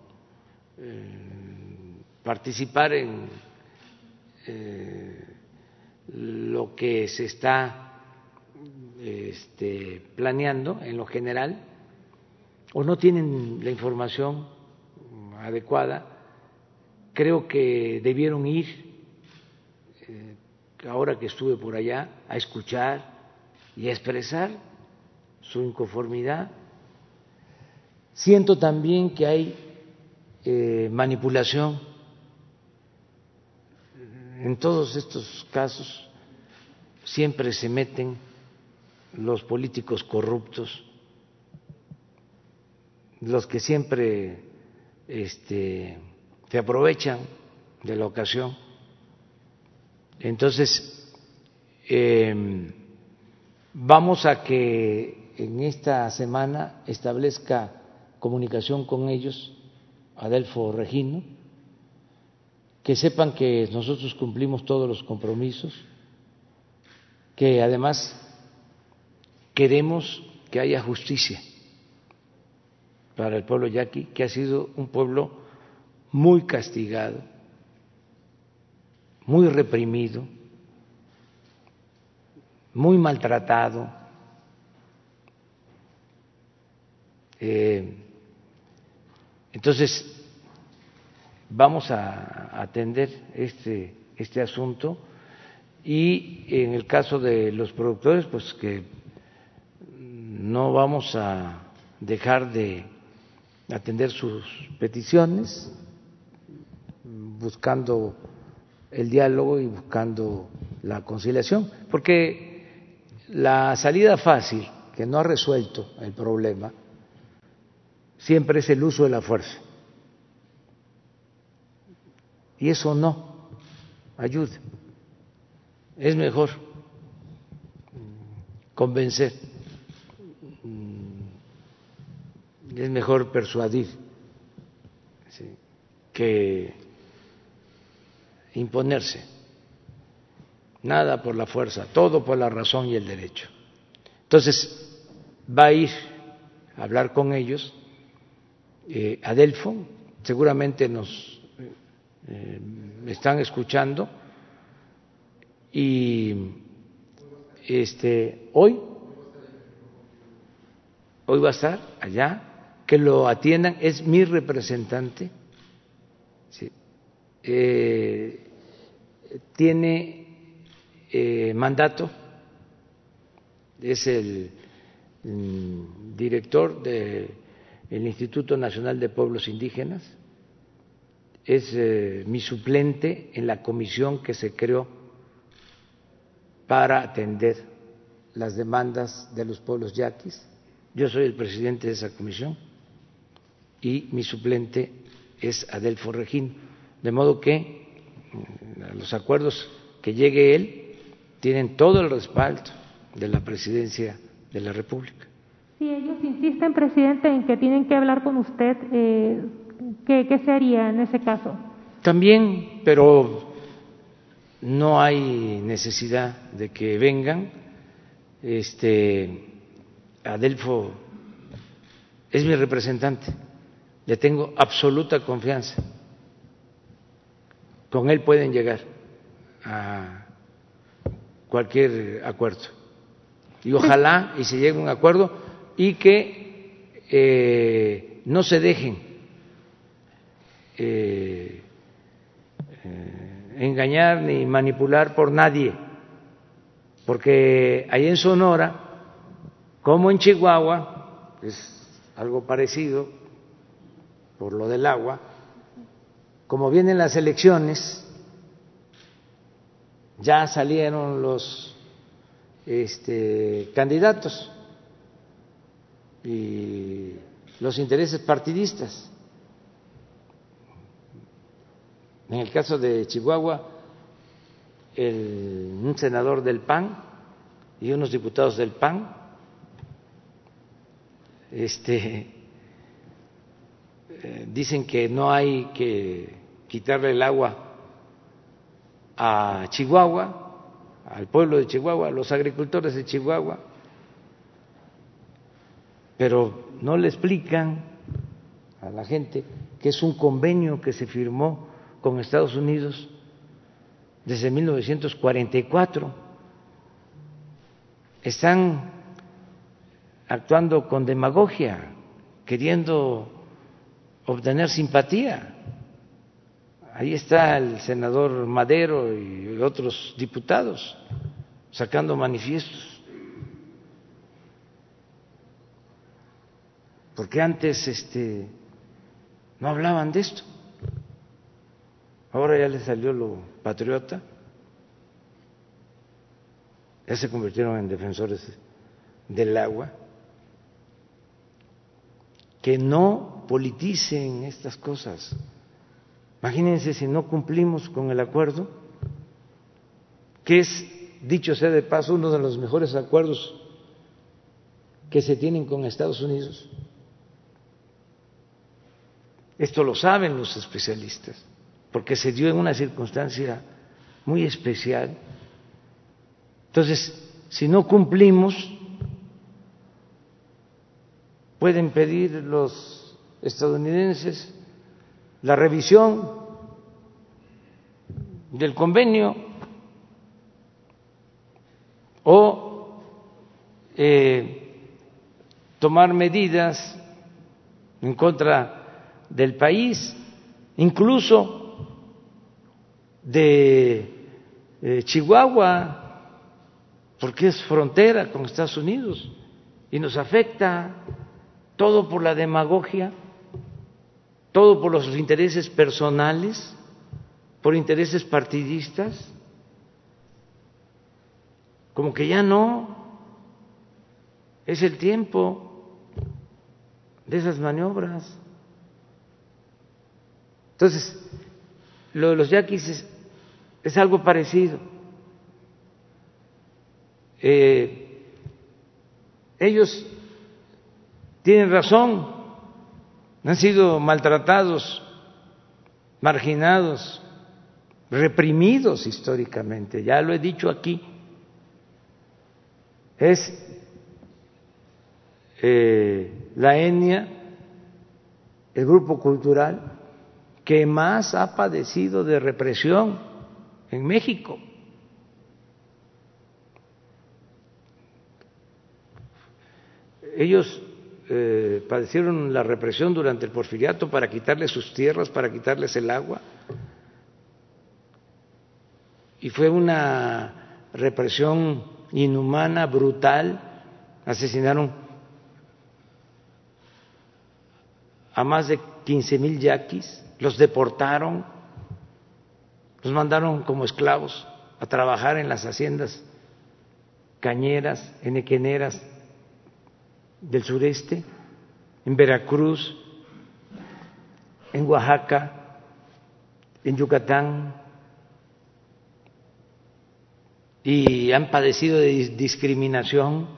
eh, participar en eh, lo que se está este, planeando en lo general o no tienen la información adecuada. Creo que debieron ir, ahora que estuve por allá, a escuchar y a expresar su inconformidad. Siento también que hay eh, manipulación en todos estos casos. Siempre se meten los políticos corruptos, los que siempre este, se aprovechan de la ocasión. Entonces, eh, vamos a que en esta semana establezca comunicación con ellos, Adelfo Regino, que sepan que nosotros cumplimos todos los compromisos, que además queremos que haya justicia para el pueblo yaqui, que ha sido un pueblo muy castigado, muy reprimido, muy maltratado. Eh, entonces, vamos a atender este, este asunto y en el caso de los productores, pues que no vamos a dejar de atender sus peticiones, buscando el diálogo y buscando la conciliación, porque la salida fácil, que no ha resuelto el problema, siempre es el uso de la fuerza. Y eso no ayuda. Es mejor convencer, es mejor persuadir que imponerse. Nada por la fuerza, todo por la razón y el derecho. Entonces, va a ir a hablar con ellos. Eh, Adelfo, seguramente nos eh, están escuchando y este hoy hoy va a estar allá que lo atiendan es mi representante ¿sí? eh, tiene eh, mandato es el, el director del Instituto Nacional de Pueblos Indígenas es eh, mi suplente en la comisión que se creó para atender las demandas de los pueblos yaquis. Yo soy el presidente de esa comisión y mi suplente es Adelfo Regín. De modo que los acuerdos que llegue él tienen todo el respaldo de la presidencia de la República. Si ellos insisten, presidente, en que tienen que hablar con usted, eh, ¿qué, ¿qué se haría en ese caso? También, pero no hay necesidad de que vengan. Este Adelfo es mi representante, le tengo absoluta confianza. Con él pueden llegar a cualquier acuerdo. Y ojalá y se llegue a un acuerdo y que eh, no se dejen eh, eh, engañar ni manipular por nadie, porque ahí en Sonora, como en Chihuahua, es algo parecido por lo del agua, como vienen las elecciones, ya salieron los este, candidatos y los intereses partidistas. En el caso de Chihuahua, el, un senador del PAN y unos diputados del PAN este, eh, dicen que no hay que quitarle el agua a Chihuahua, al pueblo de Chihuahua, a los agricultores de Chihuahua, pero no le explican a la gente que es un convenio que se firmó con Estados Unidos desde 1944. Están actuando con demagogia, queriendo obtener simpatía. Ahí está el senador Madero y otros diputados sacando manifiestos. Porque antes este, no hablaban de esto. Ahora ya les salió lo patriota. Ya se convirtieron en defensores del agua. Que no politicen estas cosas. Imagínense si no cumplimos con el acuerdo, que es, dicho sea de paso, uno de los mejores acuerdos que se tienen con Estados Unidos. Esto lo saben los especialistas, porque se dio en una circunstancia muy especial. Entonces, si no cumplimos, pueden pedir los estadounidenses la revisión del convenio o eh, tomar medidas en contra del país, incluso de eh, Chihuahua, porque es frontera con Estados Unidos y nos afecta todo por la demagogia todo por los intereses personales, por intereses partidistas, como que ya no es el tiempo de esas maniobras. Entonces, lo de los yaquis es, algo parecido. Eh, ellos tienen razón han sido maltratados, marginados, reprimidos históricamente, ya lo he dicho aquí, es eh, la etnia, el grupo cultural que más ha padecido de represión en México. Ellos eh, padecieron la represión durante el porfiriato para quitarles sus tierras, para quitarles el agua. Y fue una represión inhumana, brutal. Asesinaron a más de 15 mil yaquis, los deportaron, los mandaron como esclavos a trabajar en las haciendas cañeras, enequeneras del sureste, en Veracruz, en Oaxaca, en Yucatán y han padecido de discriminación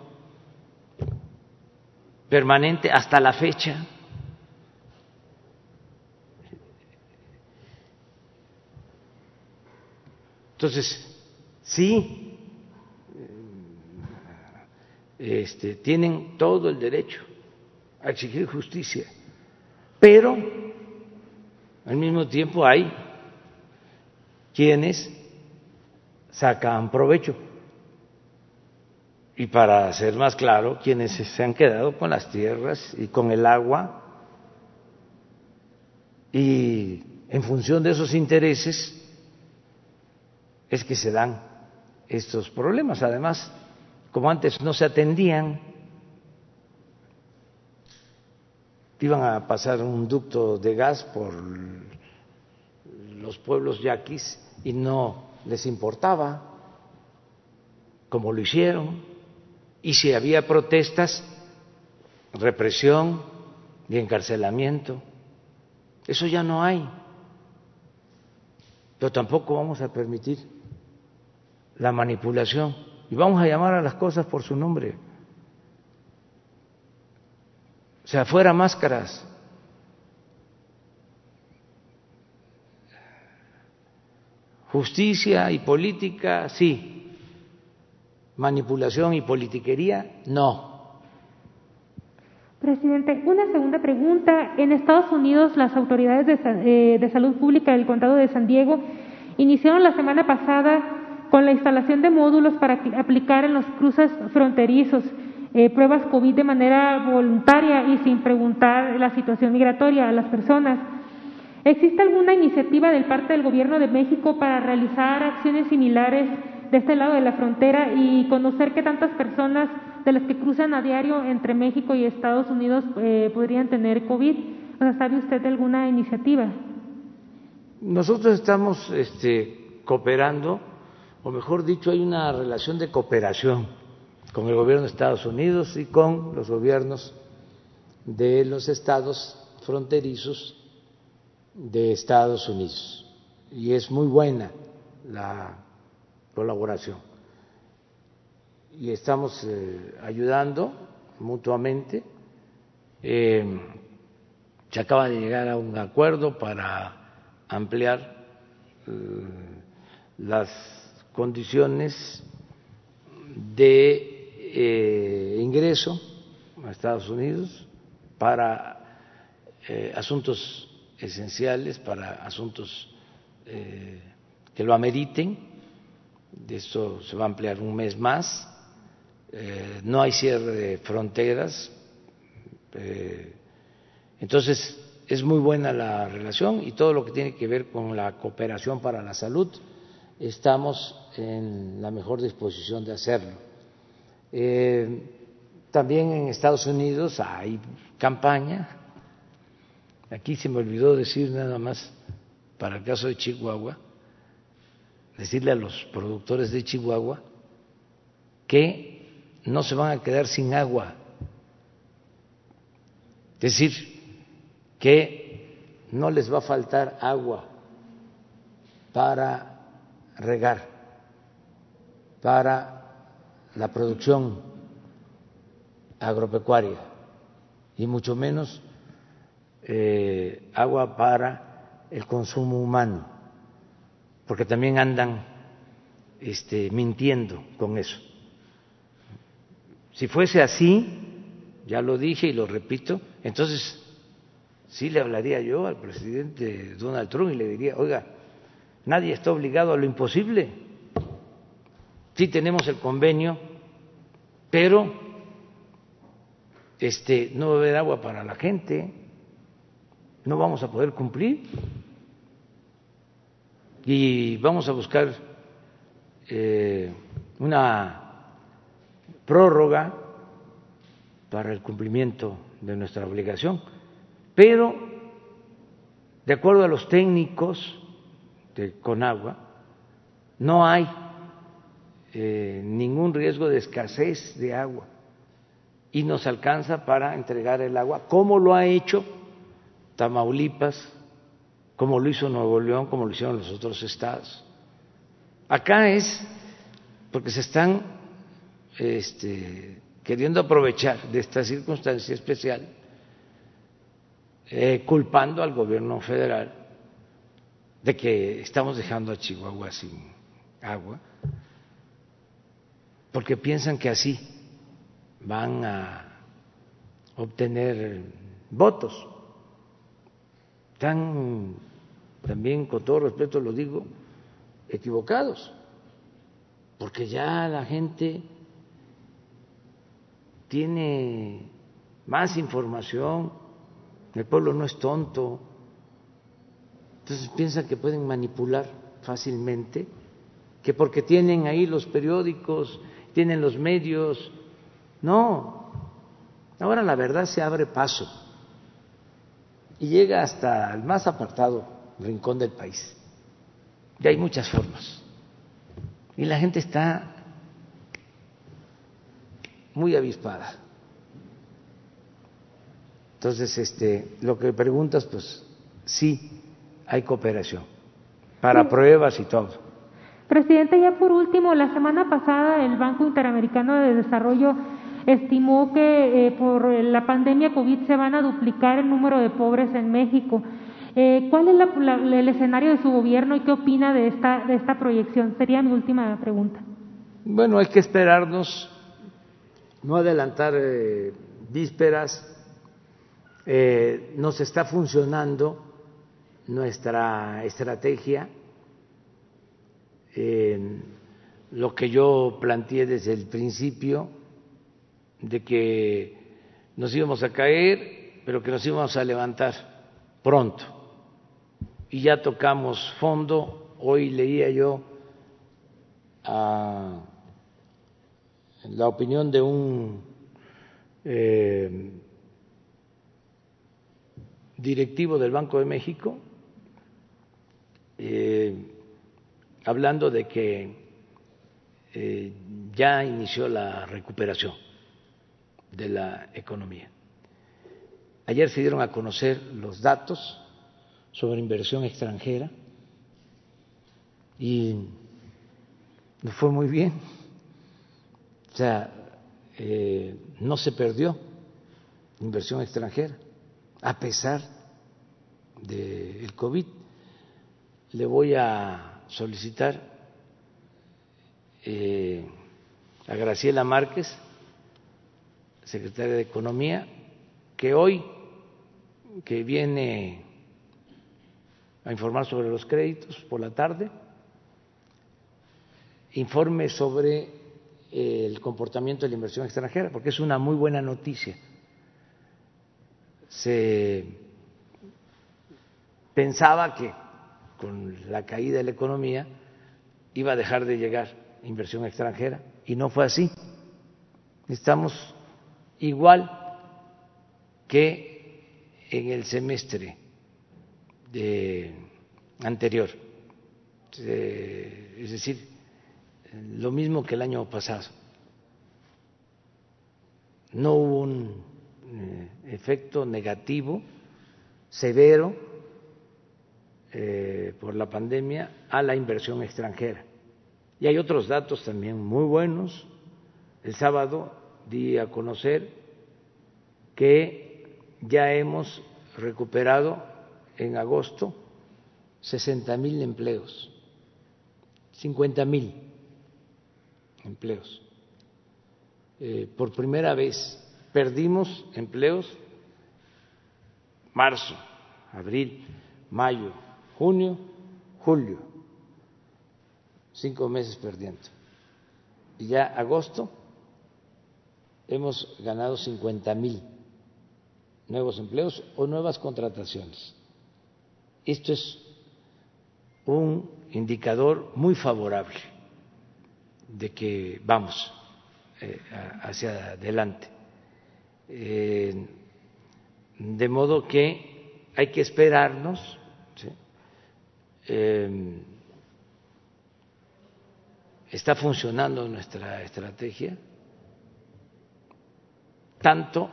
permanente hasta la fecha. Entonces, sí, este, tienen todo el derecho a exigir justicia, pero al mismo tiempo hay quienes sacan provecho. Y para ser más claro, quienes se han quedado con las tierras y con el agua, y en función de esos intereses es que se dan estos problemas. Además, como antes no se atendían, iban a pasar un ducto de gas por los pueblos yaquis y no les importaba, como lo hicieron, y si había protestas, represión y encarcelamiento. Eso ya no hay. Pero tampoco vamos a permitir la manipulación y vamos a llamar a las cosas por su nombre. O sea, fuera máscaras. Justicia y política, sí. Manipulación y politiquería, no. Presidente, una segunda pregunta. En Estados Unidos, las autoridades de, eh, salud pública del condado de San Diego iniciaron la semana pasada con la instalación de módulos para aplicar en los cruces fronterizos eh, pruebas COVID de manera voluntaria y sin preguntar la situación migratoria a las personas. ¿Existe alguna iniciativa del parte del Gobierno de México para realizar acciones similares de este lado de la frontera y conocer que tantas personas de las que cruzan a diario entre México y Estados Unidos eh, podrían tener COVID? O ¿sabe usted alguna iniciativa? Nosotros estamos este, cooperando, o mejor dicho, hay una relación de cooperación con el gobierno de Estados Unidos y con los gobiernos de los estados fronterizos de Estados Unidos y es muy buena la colaboración y estamos eh, ayudando mutuamente. Eh, se acaba de llegar a un acuerdo para ampliar eh, las condiciones de ingreso a Estados Unidos para asuntos esenciales para asuntos eh, que lo ameriten. De esto se va a ampliar un mes más. Eh, no hay cierre de fronteras. Eh, entonces, es muy buena la relación y todo lo que tiene que ver con la cooperación para la salud, estamos en la mejor disposición de hacerlo. también en Estados Unidos hay campaña Aquí se me olvidó decir nada más, para el caso de Chihuahua, decirle a los productores de Chihuahua que no se van a quedar sin agua. Decir, que no les va a faltar agua para regar, para la producción agropecuaria y mucho menos eh, agua para el consumo humano, porque también andan este, mintiendo con eso. Si fuese así, ya lo dije y lo repito, entonces sí le hablaría yo al presidente Donald Trump y le diría, oiga, nadie está obligado a lo imposible. Sí tenemos el convenio, pero este no va a haber agua para la gente. No vamos a poder cumplir. Y vamos a buscar eh, una prórroga para el cumplimiento de nuestra obligación, pero de acuerdo a los técnicos de Conagua, no hay eh, ningún riesgo de escasez de agua y nos alcanza para entregar el agua, como lo ha hecho Tamaulipas, como lo hizo Nuevo León, como lo hicieron los otros estados. Acá es porque se están este, queriendo aprovechar de esta circunstancia especial, eh, culpando al gobierno federal de que estamos dejando a Chihuahua sin agua, porque piensan que así van a obtener votos. Están también, con todo respeto lo digo, equivocados, porque ya la gente tiene más información, el pueblo no es tonto, entonces piensan que pueden manipular fácilmente, que porque tienen ahí los periódicos, tienen los medios, no, ahora la verdad se abre paso y llega hasta el más apartado rincón del país. Y hay muchas formas. Y la gente está muy avispada. Entonces, este, lo que preguntas, pues sí, hay cooperación para pruebas y todo. Presidente, ya por último, la semana pasada el Banco Interamericano de Desarrollo estimó que eh, por la pandemia COVID se van a duplicar el número de pobres en México. Eh, ¿Cuál es el escenario de su gobierno y qué opina de esta, de esta proyección? Sería mi última pregunta. Bueno, hay que esperarnos, no adelantar eh, vísperas. Nos está funcionando nuestra estrategia. lo que yo planteé desde el principio de que nos íbamos a caer, pero que nos íbamos a levantar pronto y ya tocamos fondo. Hoy leía yo la opinión de un eh, directivo del Banco de México eh, hablando de que eh, ya inició la recuperación de la economía. Ayer se dieron a conocer los datos sobre inversión extranjera y no fue muy bien. O sea, eh, no se perdió inversión extranjera, a pesar del COVID. Le voy a solicitar eh, a Graciela Márquez, secretaria de Economía, que hoy que viene a informar sobre los créditos por la tarde, informe sobre el comportamiento de la inversión extranjera, porque es una muy buena noticia. Se pensaba que con la caída de la economía iba a dejar de llegar inversión extranjera y no fue así. Estamos igual que en el semestre de anterior, es decir, lo mismo que el año pasado. No hubo un eh, efecto negativo severo eh, por la pandemia a la inversión extranjera. Y hay otros datos también muy buenos. El sábado di a conocer que ya hemos recuperado en agosto 60 mil empleos, 50 mil empleos. Eh, por primera vez perdimos empleos marzo, abril, mayo, junio, julio, cinco meses perdiendo. Y ya agosto hemos ganado 50 mil nuevos empleos o nuevas contrataciones. Esto es un indicador muy favorable de que vamos eh, hacia adelante. Eh, de modo que hay que esperarnos. Eh, está funcionando nuestra estrategia, tanto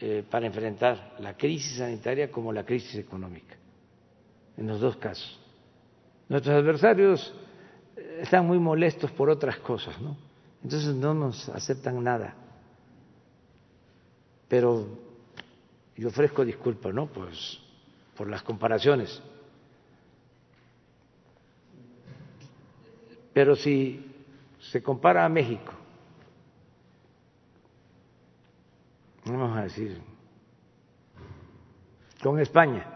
eh, para enfrentar la crisis sanitaria como la crisis económica, en los dos casos. Nuestros adversarios están muy molestos por otras cosas, ¿no? Entonces no nos aceptan nada. Pero yo ofrezco disculpas, ¿no? Pues por las comparaciones. Pero si se compara a México, vamos a decir, con España,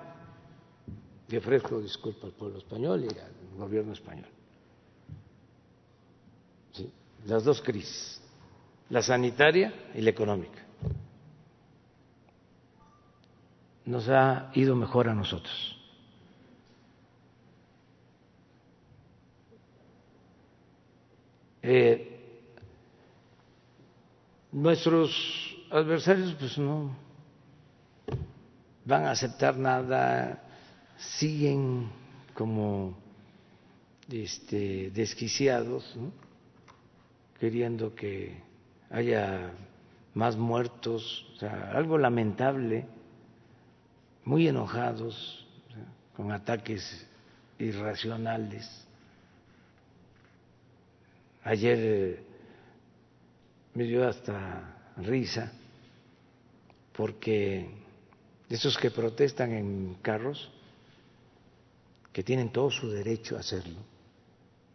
y ofrezco disculpas al pueblo español y al gobierno español. Las dos crisis, la sanitaria y la económica. Nos ha ido mejor a nosotros. Eh, nuestros adversarios pues no van a aceptar nada, siguen como este, desquiciados, queriendo que haya más muertos, algo lamentable, muy enojados, con ataques irracionales. Ayer eh, me dio hasta risa porque esos que protestan en carros, que tienen todo su derecho a hacerlo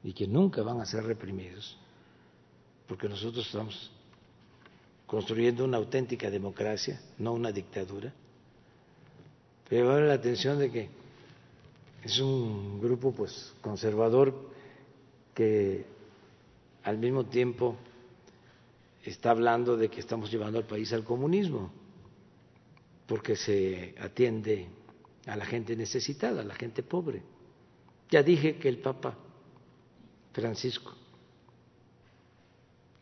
y que nunca van a ser reprimidos, porque nosotros estamos construyendo una auténtica democracia, no una dictadura. Pero vale la atención de que es un grupo pues conservador que al mismo tiempo está hablando de que estamos llevando al país al comunismo, porque se atiende a la gente necesitada, a la gente pobre. Ya dije que el Papa Francisco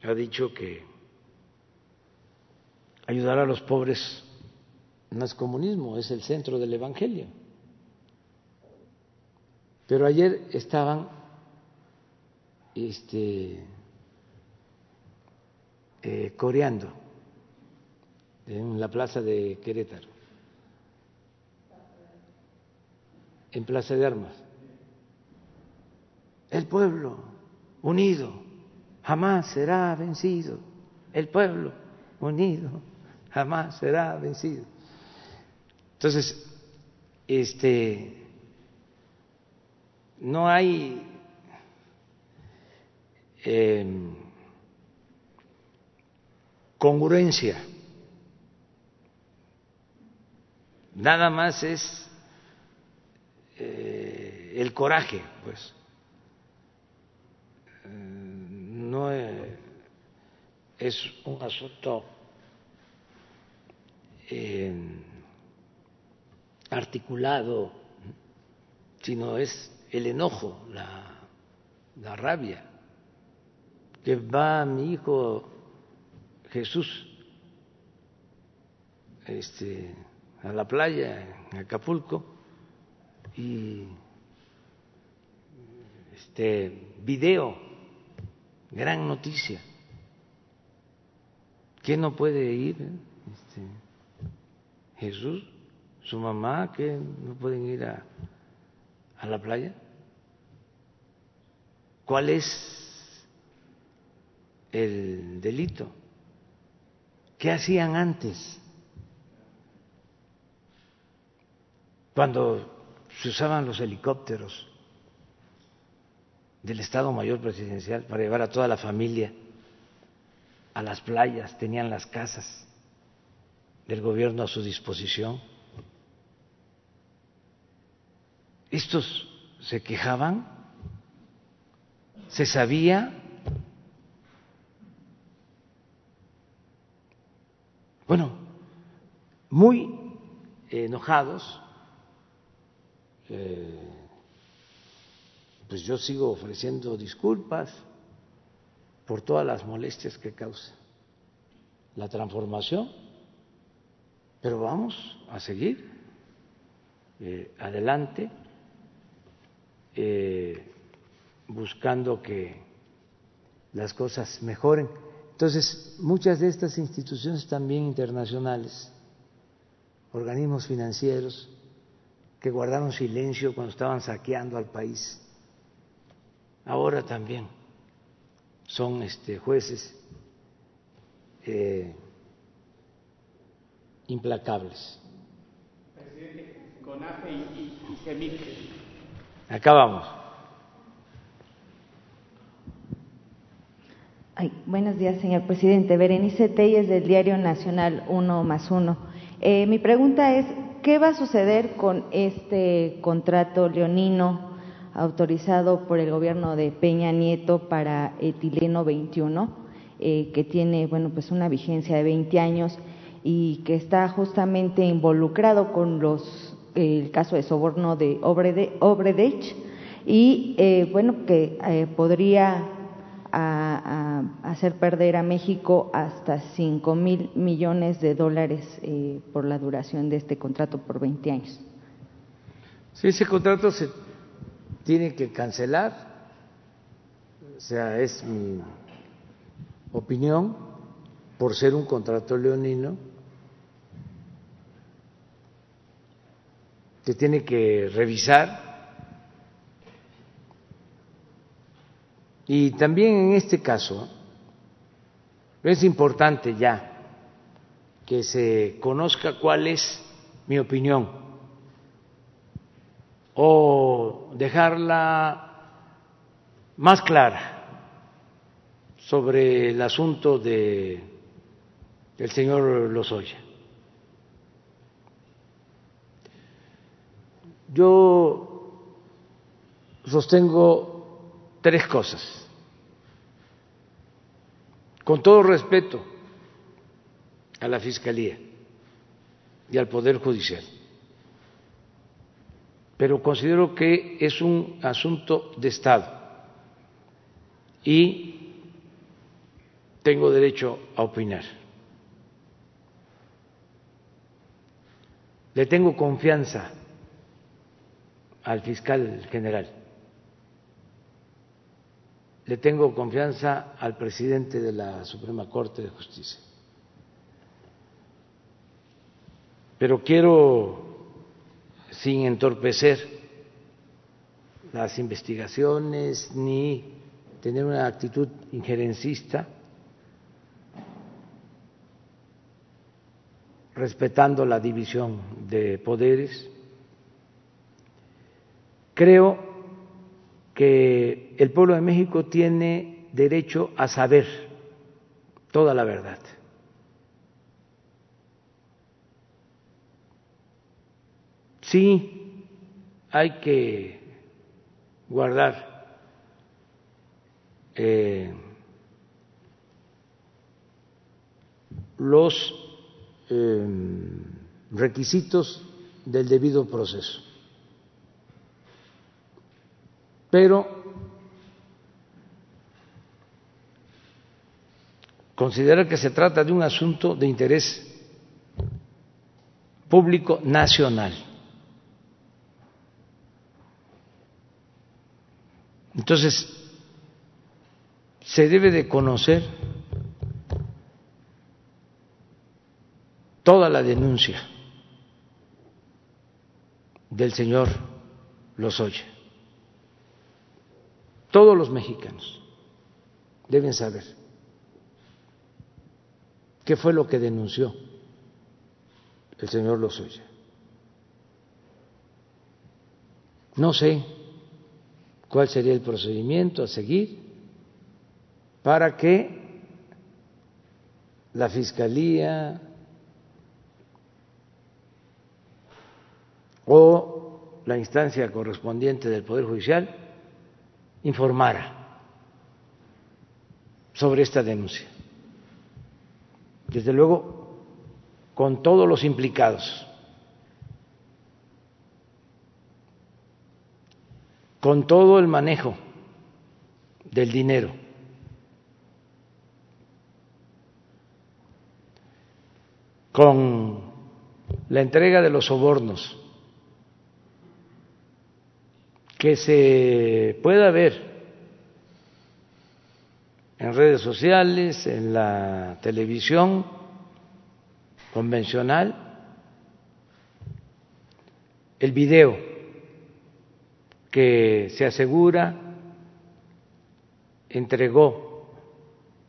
ha dicho que ayudar a los pobres no es comunismo, es el centro del Evangelio. Pero ayer estaban este, eh, coreando en la plaza de Querétaro, en Plaza de Armas. El pueblo unido jamás será vencido. El pueblo unido jamás será vencido. Entonces, este, no hay eh, congruencia. Nada más es eh, el coraje, pues. Eh, no es un asunto articulado, sino es el enojo, la rabia que va mi hijo Jesús este, a la playa en Acapulco y este video, gran noticia. ¿Qué no puede ir? Este, Jesús, su mamá, que no pueden ir a, a la playa. ¿Cuál es el delito. ¿Qué hacían antes? Cuando se usaban los helicópteros del Estado Mayor Presidencial para llevar a toda la familia a las playas, tenían las casas del gobierno a su disposición. Estos se quejaban, se sabía Bueno, muy enojados, eh, pues yo sigo ofreciendo disculpas por todas las molestias que causa la transformación, pero vamos a seguir eh, adelante eh, buscando que las cosas mejoren. Entonces, muchas de estas instituciones también internacionales, organismos financieros, que guardaron silencio cuando estaban saqueando al país, ahora también son este, jueces eh, implacables. Presidente, CONAFE y, y, y Acá Ay, buenos días, señor presidente. Berenice Telles del Diario Nacional 1 más 1. Eh, mi pregunta es, ¿qué va a suceder con este contrato leonino autorizado por el gobierno de Peña Nieto para etileno 21, eh, que tiene, bueno, pues una vigencia de 20 años y que está justamente involucrado con los el caso de soborno de Obredech y eh, bueno que eh, podría a, hacer perder a México hasta 5 mil millones de dólares eh, por la duración de este contrato por 20 años. Sí, ese contrato se tiene que cancelar, o sea, es mi opinión, por ser un contrato leonino, que tiene que revisar Y también en este caso es importante ya que se conozca cuál es mi opinión o dejarla más clara sobre el asunto de del señor Lozoya. Yo sostengo tres cosas con todo respeto a la Fiscalía y al Poder Judicial. Pero considero que es un asunto de Estado y tengo derecho a opinar. Le tengo confianza al fiscal general le tengo confianza al presidente de la Suprema Corte de Justicia. Pero quiero, sin entorpecer las investigaciones ni tener una actitud injerencista, respetando la división de poderes, creo que el pueblo de México tiene derecho a saber toda la verdad. Sí, hay que guardar eh, los eh, requisitos del debido proceso pero considera que se trata de un asunto de interés público nacional. Entonces, se debe de conocer toda la denuncia del señor Lozoya. Todos los mexicanos deben saber qué fue lo que denunció el señor Lozoya. No sé cuál sería el procedimiento a seguir para que la Fiscalía o la instancia correspondiente del Poder Judicial informara sobre esta denuncia. Desde luego, con todos los implicados, con todo el manejo del dinero. con la entrega de los sobornos que se pueda ver en redes sociales, en la televisión convencional, el video que se asegura entregó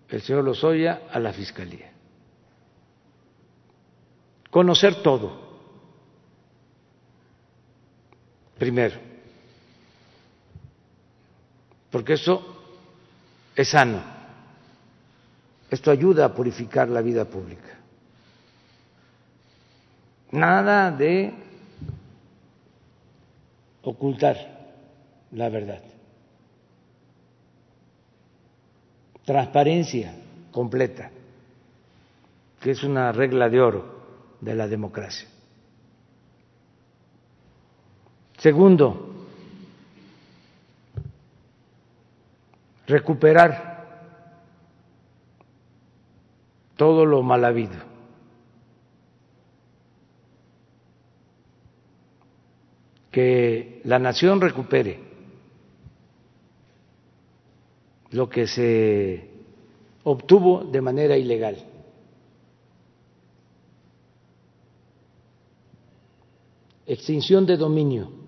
el señor Lozoya a la Fiscalía. Conocer todo, primero, porque eso es sano, esto ayuda a purificar la vida pública. Nada de ocultar la verdad. Transparencia completa, que es una regla de oro de la democracia. Segundo, recuperar todo lo mal habido. Que la nación recupere lo que se obtuvo de manera ilegal. Extinción de dominio.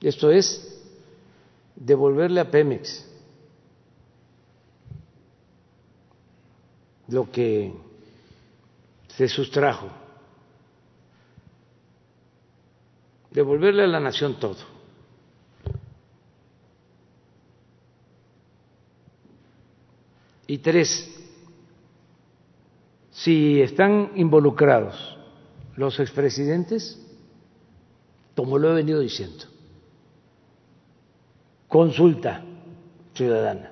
Esto es devolverle a Pemex lo que se sustrajo, devolverle a la nación todo. Y tres, si están involucrados los expresidentes, como lo he venido diciendo, consulta ciudadana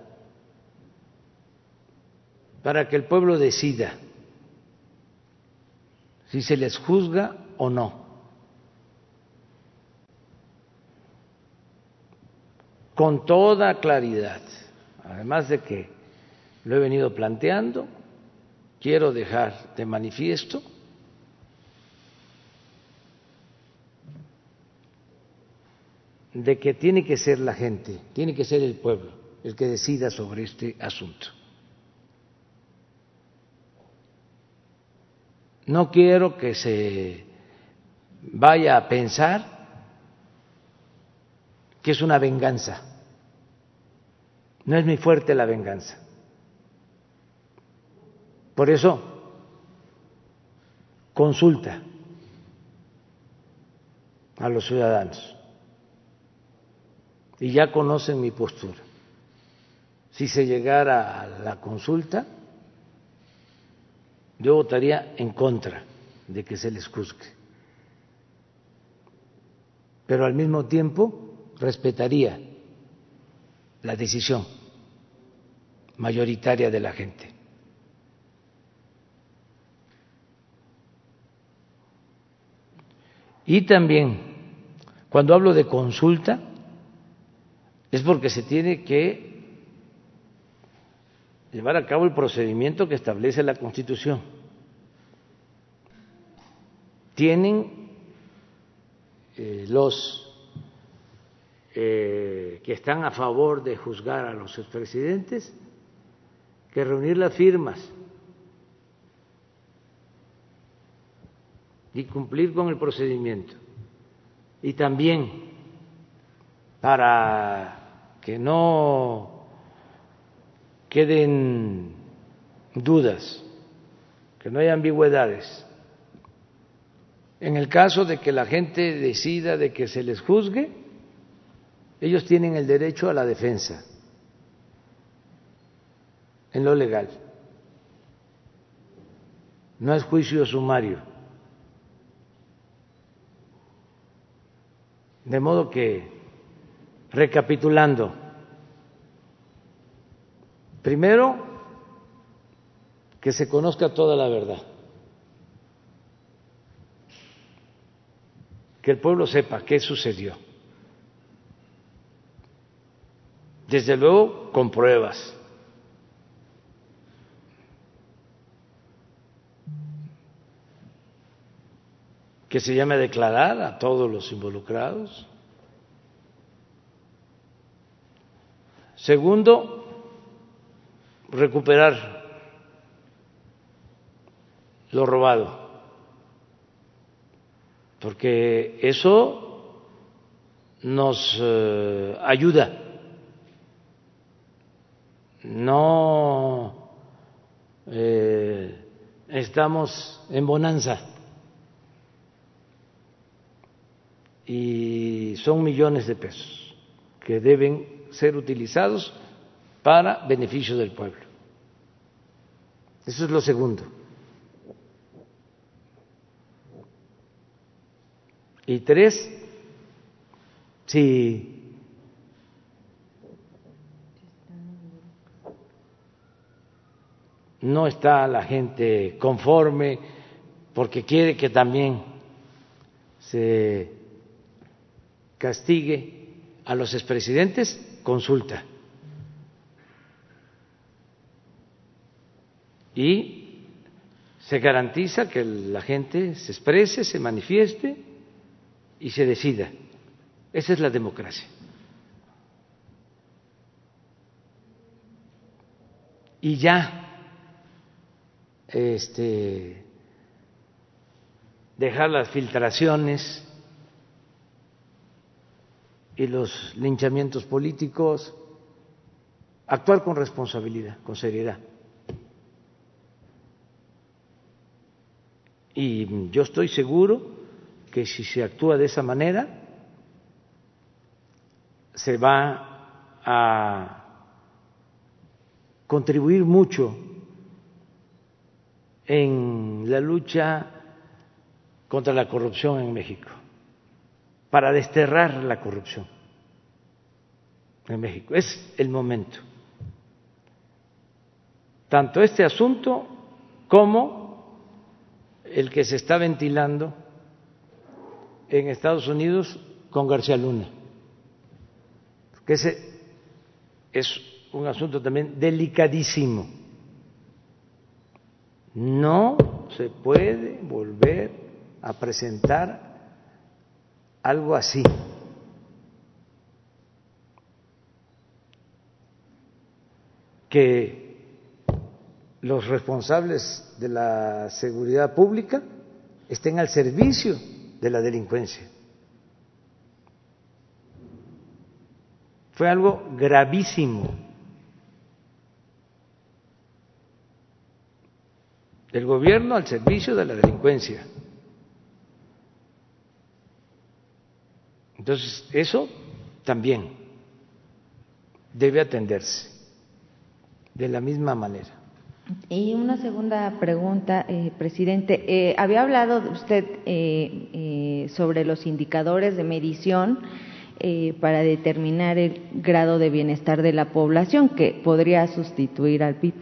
para que el pueblo decida si se les juzga o no. Con toda claridad, además de que lo he venido planteando, quiero dejar de manifiesto de que tiene que ser la gente, tiene que ser el pueblo el que decida sobre este asunto. No quiero que se vaya a pensar que es una venganza. No es muy fuerte la venganza. Por eso, consulta a los ciudadanos y ya conocen mi postura. Si se llegara a la consulta, yo votaría en contra de que se les juzgue. Pero al mismo tiempo respetaría la decisión mayoritaria de la gente. Y también, cuando hablo de consulta, es porque se tiene que llevar a cabo el procedimiento que establece la Constitución. Tienen eh, los eh, que están a favor de juzgar a los expresidentes que reunir las firmas y cumplir con el procedimiento. Y también para que no queden dudas, que no haya ambigüedades. En el caso de que la gente decida de que se les juzgue, ellos tienen el derecho a la defensa en lo legal. No es juicio sumario. De modo que Recapitulando, primero, que se conozca toda la verdad, que el pueblo sepa qué sucedió, desde luego con pruebas. que se llame a declarar a todos los involucrados, Segundo, recuperar lo robado, porque eso nos eh, ayuda. No eh, estamos en bonanza y son millones de pesos que deben ser utilizados para beneficio del pueblo. Eso es lo segundo. Y tres, si no está la gente conforme porque quiere que también se castigue a los expresidentes, consulta. Y se garantiza que la gente se exprese, se manifieste y se decida. Esa es la democracia. Y ya este dejar las filtraciones y los linchamientos políticos, actuar con responsabilidad, con seriedad. Y yo estoy seguro que si se actúa de esa manera, se va a contribuir mucho en la lucha contra la corrupción en México para desterrar la corrupción en México. Es el momento. Tanto este asunto como el que se está ventilando en Estados Unidos con García Luna, que ese es un asunto también delicadísimo. No se puede volver a presentar algo así. Que los responsables de la seguridad pública estén al servicio de la delincuencia. Fue algo gravísimo. El gobierno al servicio de la delincuencia. Entonces, eso también debe atenderse de la misma manera. Y una segunda pregunta, eh, presidente. Eh, había hablado usted eh, sobre los indicadores de medición para determinar el grado de bienestar de la población que podría sustituir al PIB.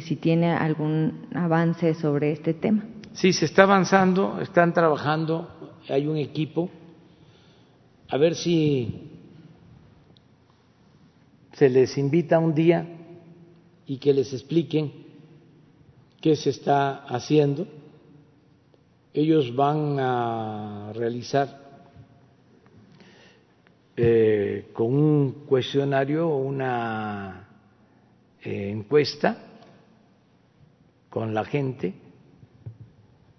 si tiene algún avance sobre este tema. Sí, se está avanzando, están trabajando, hay un equipo a ver si se les invita un día y que les expliquen qué se está haciendo. Ellos van a realizar eh, con un cuestionario una eh, encuesta con la gente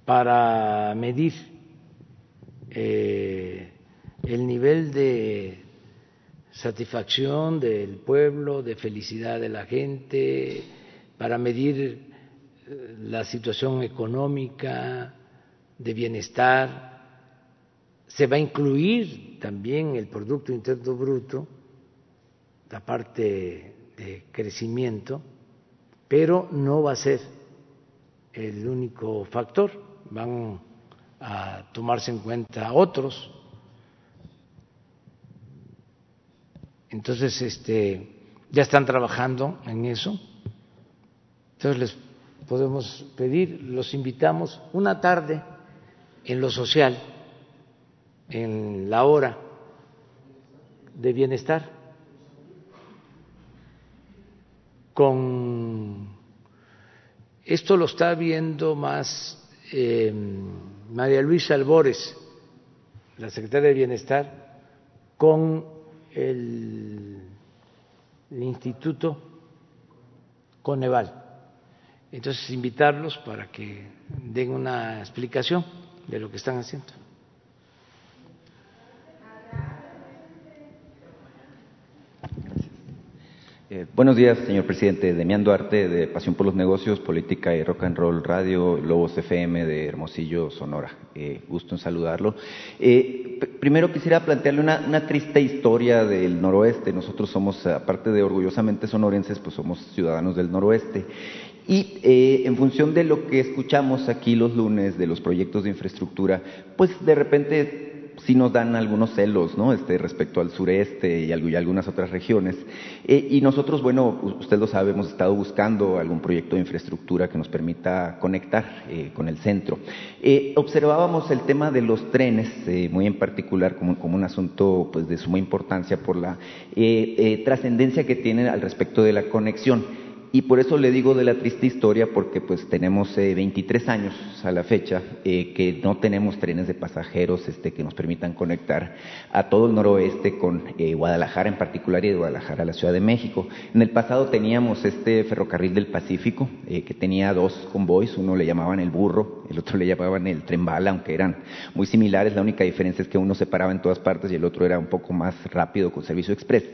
para medir eh, el nivel de satisfacción del pueblo, de felicidad de la gente, para medir eh, la situación económica, de bienestar. Se va a incluir también el Producto Interno Bruto, la parte de crecimiento, pero no va a ser el único factor, van a tomarse en cuenta otros Entonces, este, ya están trabajando en eso. Entonces les podemos pedir, los invitamos una tarde en lo social, en la hora de bienestar, con esto lo está viendo más eh, María Luisa Albores, la secretaria de Bienestar, con el, Instituto Coneval. Entonces, invitarlos para que den una explicación de lo que están haciendo. Eh, buenos días, señor presidente. Demián Duarte, de Pasión por los Negocios, Política y Rock and Roll Radio, Lobos FM de Hermosillo, Sonora. Eh, gusto en saludarlo. Eh, primero quisiera plantearle una, triste historia del noroeste. Nosotros somos, aparte de orgullosamente sonorenses, pues somos ciudadanos del noroeste. Y en función de lo que escuchamos aquí los lunes de los proyectos de infraestructura, pues de repente sí nos dan algunos celos, ¿no? Este, respecto al sureste y, algunas otras regiones. Eh, y nosotros, bueno, usted lo sabe, hemos estado buscando algún proyecto de infraestructura que nos permita conectar eh, con el centro. Eh, observábamos el tema de los trenes, muy en particular, como, como, un asunto pues, de suma importancia por la trascendencia que tiene al respecto de la conexión. Y por eso le digo de la triste historia, porque pues tenemos eh, 23 años a la fecha eh, que no tenemos trenes de pasajeros este, que nos permitan conectar a todo el noroeste con eh, Guadalajara en particular y de Guadalajara a la Ciudad de México. En el pasado teníamos este ferrocarril del Pacífico eh, que tenía dos convoys, uno le llamaban el burro, el otro le llamaban el tren bala, aunque eran muy similares, la única diferencia es que uno se paraba en todas partes y el otro era un poco más rápido con servicio express.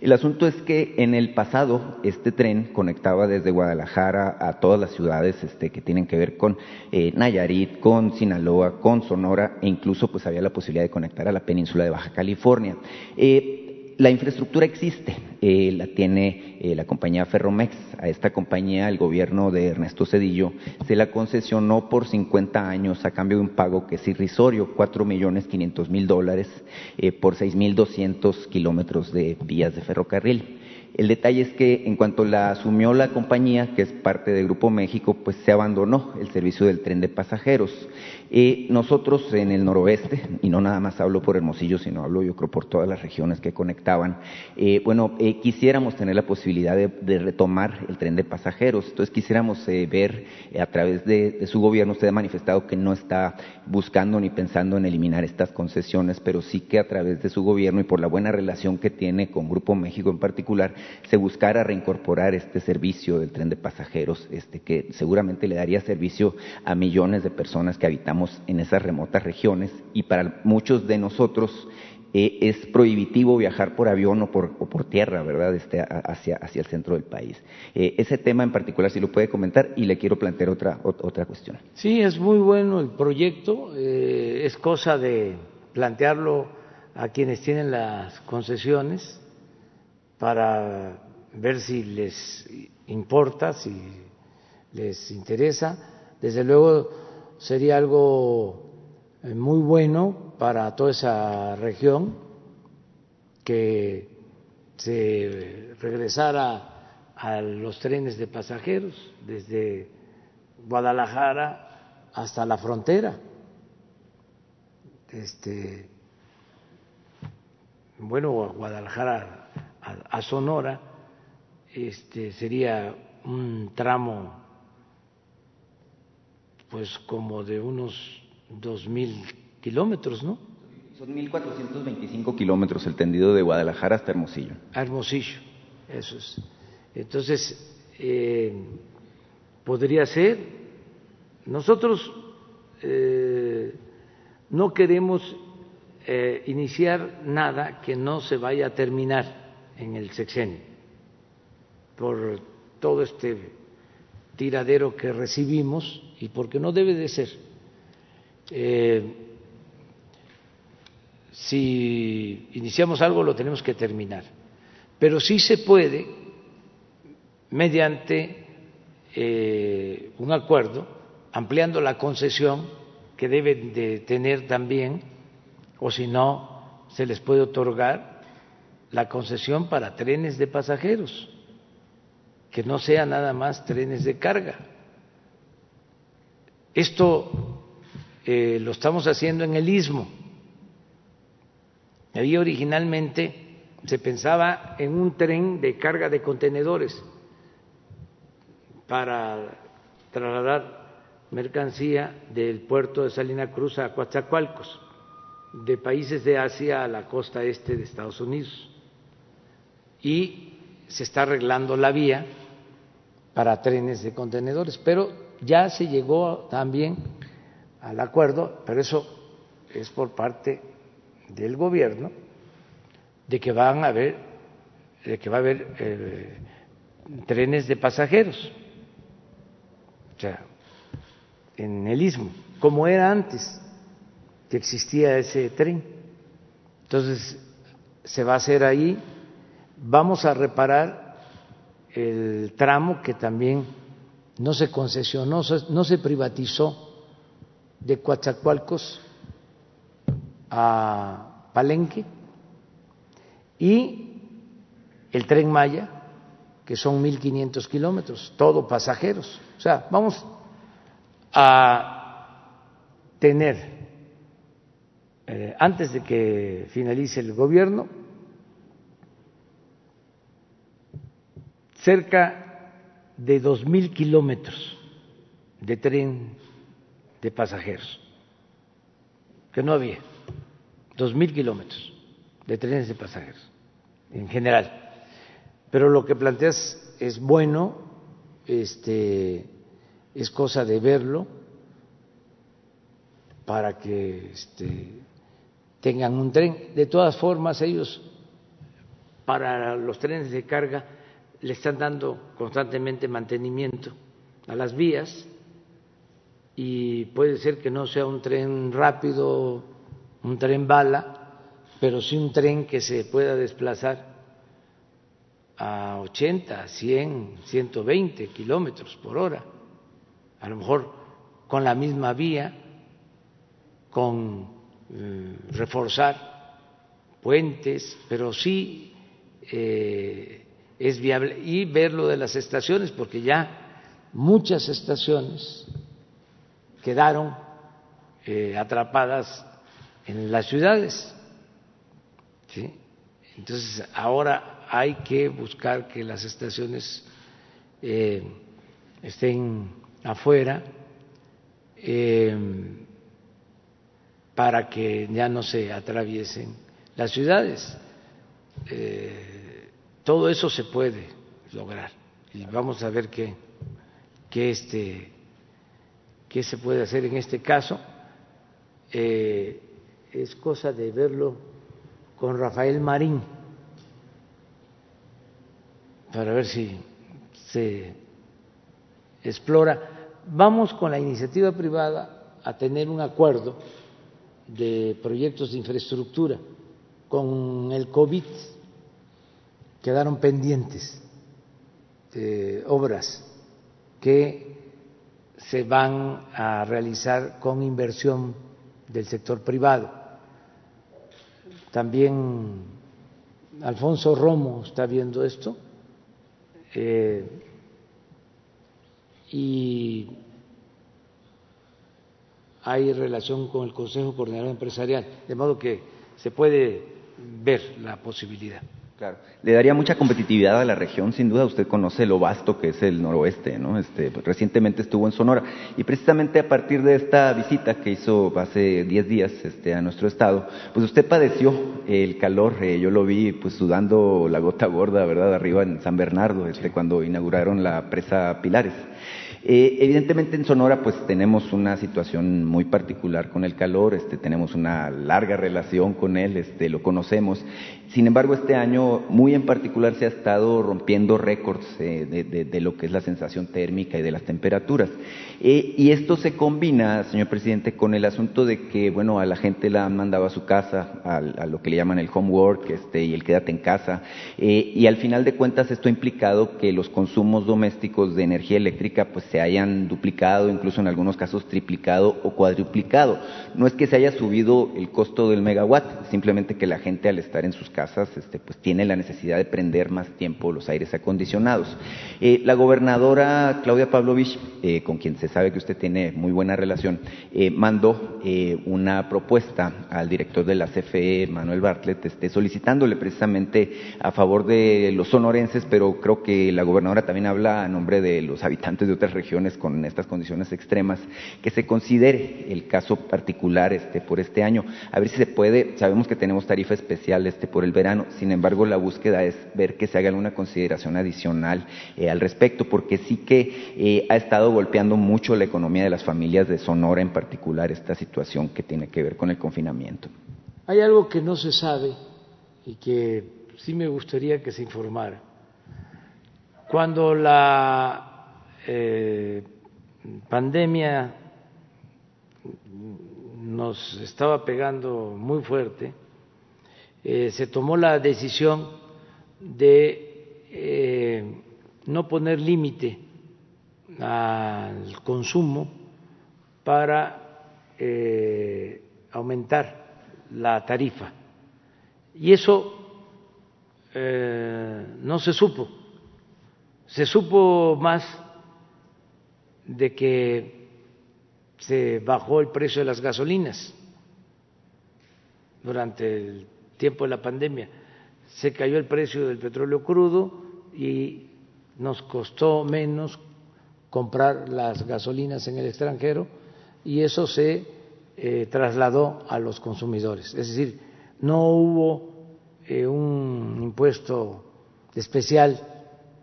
El asunto es que en el pasado este tren conectaba estaba desde Guadalajara a todas las ciudades este, que tienen que ver con eh, Nayarit, con Sinaloa, con Sonora e incluso pues había la posibilidad de conectar a la península de Baja California. Eh, la infraestructura existe, eh, la tiene la compañía Ferromex. A esta compañía el gobierno de Ernesto Cedillo se la concesionó por 50 años a cambio de un pago que es irrisorio, 4 millones 500 mil dólares por 6.200 kilómetros de vías de ferrocarril. El detalle es que en cuanto la asumió la compañía, que es parte de Grupo México, pues se abandonó el servicio del tren de pasajeros. Eh, nosotros en el noroeste, y no nada más hablo por Hermosillo, sino hablo yo creo por todas las regiones que conectaban, eh, bueno, eh, quisiéramos tener la posibilidad de, retomar el tren de pasajeros. Entonces quisiéramos ver a través de, de, su gobierno, usted ha manifestado que no está buscando ni pensando en eliminar estas concesiones, pero sí que a través de su gobierno y por la buena relación que tiene con Grupo México en particular, se buscara reincorporar este servicio del tren de pasajeros, este, que seguramente le daría servicio a millones de personas que habitamos en esas remotas regiones y para muchos de nosotros eh, es prohibitivo viajar por avión o por, por tierra, ¿verdad?, este, hacia, hacia, el centro del país. Eh, ese tema en particular, si lo puede comentar, y le quiero plantear otra, otra cuestión. Sí, es muy bueno el proyecto, eh, es cosa de plantearlo a quienes tienen las concesiones para ver si les importa, si les interesa. Desde luego sería algo eh, muy bueno para toda esa región que se regresara a los trenes de pasajeros desde Guadalajara hasta la frontera. Este, bueno, Guadalajara a, Sonora, este, sería un tramo pues como de unos dos mil kilómetros, ¿no? Son 1.425 kilómetros el tendido de Guadalajara hasta Hermosillo. Hermosillo, eso es. Entonces, eh, podría ser. Nosotros eh, no queremos eh, iniciar nada que no se vaya a terminar en el sexenio por todo este tiradero que recibimos y porque no debe de ser. Eh, si iniciamos algo lo tenemos que terminar, pero sí se puede mediante eh, un acuerdo ampliando la concesión que deben de tener también o si no se les puede otorgar la concesión para trenes de pasajeros, que no sea nada más trenes de carga. Esto eh, lo estamos haciendo en el istmo. Ahí originalmente se pensaba en un tren de carga de contenedores para trasladar mercancía del puerto de Salina Cruz a Coatzacoalcos, de países de Asia a la costa este de Estados Unidos y se está arreglando la vía para trenes de contenedores, pero ya se llegó también al acuerdo, pero eso es por parte del gobierno, de que van a haber de que va a haber eh, trenes de pasajeros, o sea, en el istmo, como era antes que existía ese tren. Entonces, se va a hacer ahí, vamos a reparar el tramo que también no se concesionó, no se privatizó de Coatzacoalcos a Palenque y el tren Maya, que son 1.500 kilómetros, todo pasajeros. O sea, vamos a tener, eh, antes de que finalice el gobierno, cerca de 2.000 kilómetros de tren de pasajeros, que no había, dos mil kilómetros de trenes de pasajeros en general. Pero lo que planteas es bueno, este, es cosa de verlo para que este, tengan un tren. De todas formas, ellos para los trenes de carga le están dando constantemente mantenimiento a las vías y puede ser que no sea un tren rápido, un tren bala, pero sí un tren que se pueda desplazar a 80, 100, 120 kilómetros por hora, a lo mejor con la misma vía, con eh, reforzar puentes, pero sí eh, es viable y ver lo de las estaciones, porque ya muchas estaciones quedaron eh, atrapadas en las ciudades. Entonces, ahora hay que buscar que las estaciones eh, estén afuera eh, para que ya no se atraviesen las ciudades. Todo eso se puede lograr y vamos a ver qué, qué este qué se puede hacer en este caso. Eh, es cosa de verlo con Rafael Marín para ver si se explora. Vamos con la iniciativa privada a tener un acuerdo de proyectos de infraestructura. Con el COVID quedaron pendientes de obras que se van a realizar con inversión del sector privado. También Alfonso Romo está viendo esto eh, y hay relación con el Consejo Coordinador Empresarial, de modo que se puede ver la posibilidad. Le daría mucha competitividad a la región, sin duda. Usted conoce lo vasto que es el noroeste, ¿no? Este, pues, recientemente estuvo en Sonora y precisamente a partir de esta visita que hizo hace 10 días este, a nuestro estado, pues usted padeció el calor. Eh, yo lo vi pues sudando la gota gorda, ¿verdad? Arriba en San Bernardo, este, cuando inauguraron la presa Pilares. Eh, evidentemente en Sonora pues tenemos una situación muy particular con el calor, este, tenemos una larga relación con él, este, lo conocemos. Sin embargo, este año muy en particular se ha estado rompiendo récords eh, de, lo que es la sensación térmica y de las temperaturas. Eh, y esto se combina, señor presidente, con el asunto de que, bueno, a la gente la han mandado a su casa, a, lo que le llaman el homework este, y el quédate en casa. y al final de cuentas esto ha implicado que los consumos domésticos de energía eléctrica pues se hayan duplicado, incluso en algunos casos triplicado o cuadruplicado. No es que se haya subido el costo del megawatt, simplemente que la gente al estar en sus casas este, pues tiene la necesidad de prender más tiempo los aires acondicionados. Eh, la gobernadora Claudia Pavlovich, eh, con quien se sabe que usted tiene muy buena relación, eh, mandó una propuesta al director de la CFE, Manuel Bartlett, este, solicitándole precisamente a favor de los sonorenses, pero creo que la gobernadora también habla a nombre de los habitantes de otras regiones con estas condiciones extremas, que se considere el caso particular este, por este año. A ver si se puede, sabemos que tenemos tarifa especial este, por el verano, sin embargo la búsqueda es ver que se haga una consideración adicional eh, al respecto, porque sí que eh, ha estado golpeando mucho la economía de las familias de Sonora en particular esta situación que tiene que ver con el confinamiento. Hay algo que no se sabe y que sí me gustaría que se informara. Cuando la eh, pandemia nos estaba pegando muy fuerte, eh, se tomó la decisión de eh, no poner límite al consumo para eh, aumentar la tarifa. Y eso no se supo. Se supo más de que se bajó el precio de las gasolinas durante el tiempo de la pandemia. Se cayó el precio del petróleo crudo y nos costó menos comprar las gasolinas en el extranjero y eso se eh, trasladó a los consumidores. Es decir, no hubo eh, un impuesto especial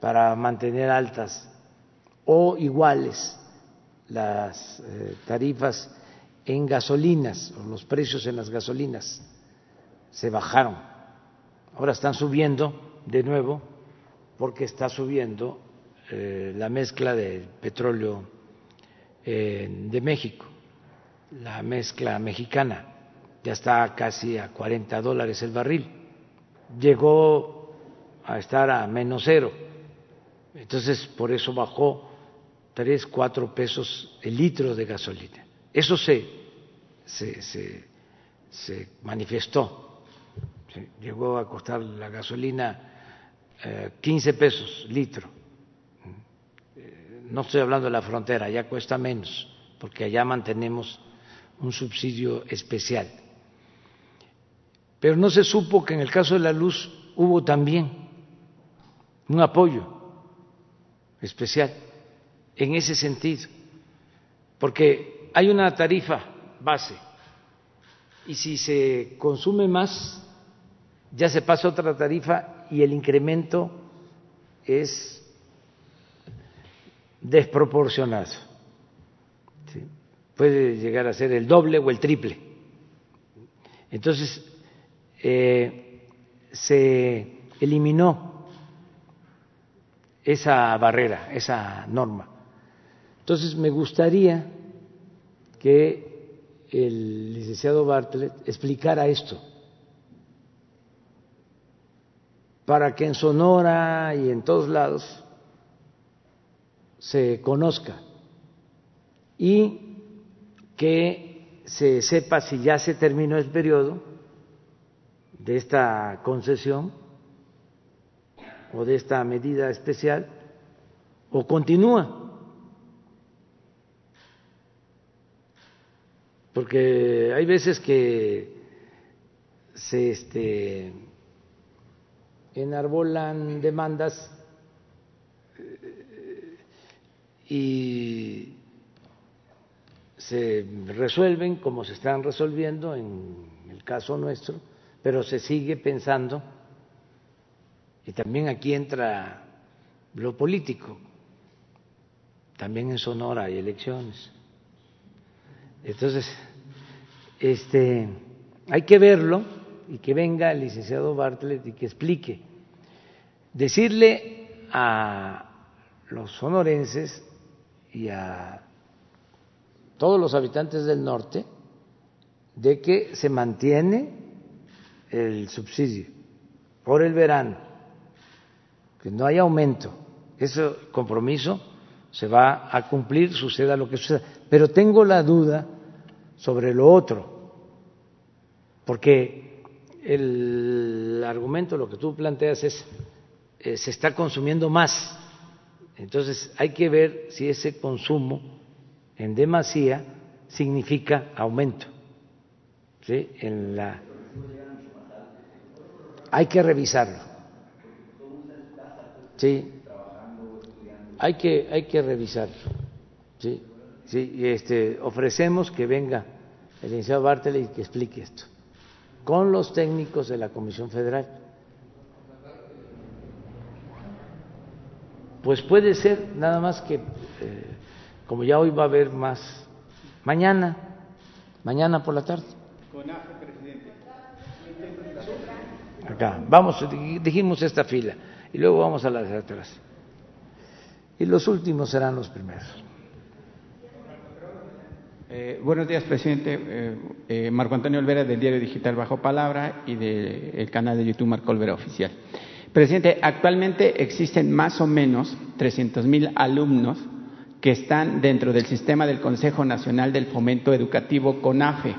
para mantener altas o iguales las eh, tarifas en gasolinas o los precios en las gasolinas se bajaron. Ahora están subiendo de nuevo porque está subiendo eh, la mezcla de petróleo eh, de México, la mezcla mexicana. Ya está casi a 40 dólares el barril. Llegó a estar a menos cero. Entonces, por eso bajó tres, cuatro pesos el litro de gasolina. Eso se, se, se manifestó llegó a costar la gasolina 15 eh, pesos litro. Eh, no estoy hablando de la frontera, ya cuesta menos, porque allá mantenemos un subsidio especial. Pero no se supo que en el caso de la luz hubo también un apoyo especial en ese sentido, porque hay una tarifa base y si se consume más ya se pasa otra tarifa y el incremento es desproporcionado. Puede llegar a ser el doble o el triple. Entonces, eh, se eliminó esa barrera, esa norma. Entonces, me gustaría que el licenciado Bartlett explicara esto para que en Sonora y en todos lados se conozca y que se sepa si ya se terminó el periodo de esta concesión o de esta medida especial o continúa. Porque hay veces que se este, enarbolan demandas. Eh, y se resuelven como se están resolviendo en el caso nuestro, pero se sigue pensando, y también aquí entra lo político, también en Sonora hay elecciones. Entonces, este, hay que verlo y que venga el licenciado Bartlett y que explique. Decirle a los sonorenses y a todos los habitantes del norte de que se mantiene el subsidio por el verano, que no hay aumento. Ese compromiso se va a cumplir, suceda lo que suceda. Pero tengo la duda sobre lo otro, porque el argumento, lo que tú planteas es, eh, se está consumiendo más. Entonces hay que ver si ese consumo en demasía significa aumento. ¿sí? En la... Hay que revisarlo. Sí. Hay que, hay que revisarlo. Sí. Sí. Y este, ofrecemos que venga el licenciado Bartel y que explique esto con los técnicos de la Comisión Federal. Pues puede ser nada más que, eh, como ya hoy va a haber más, mañana, mañana por la tarde. Acá, vamos, dijimos esta fila y luego vamos a las de atrás. Y los últimos serán los primeros. Eh, buenos días, presidente. Eh, eh, Marco Antonio Olvera, del diario digital Bajo Palabra y del canal de YouTube Marco Olvera Oficial. Presidente, actualmente existen más o menos 300 mil alumnos que están dentro del sistema del Consejo Nacional del Fomento Educativo CONAFE,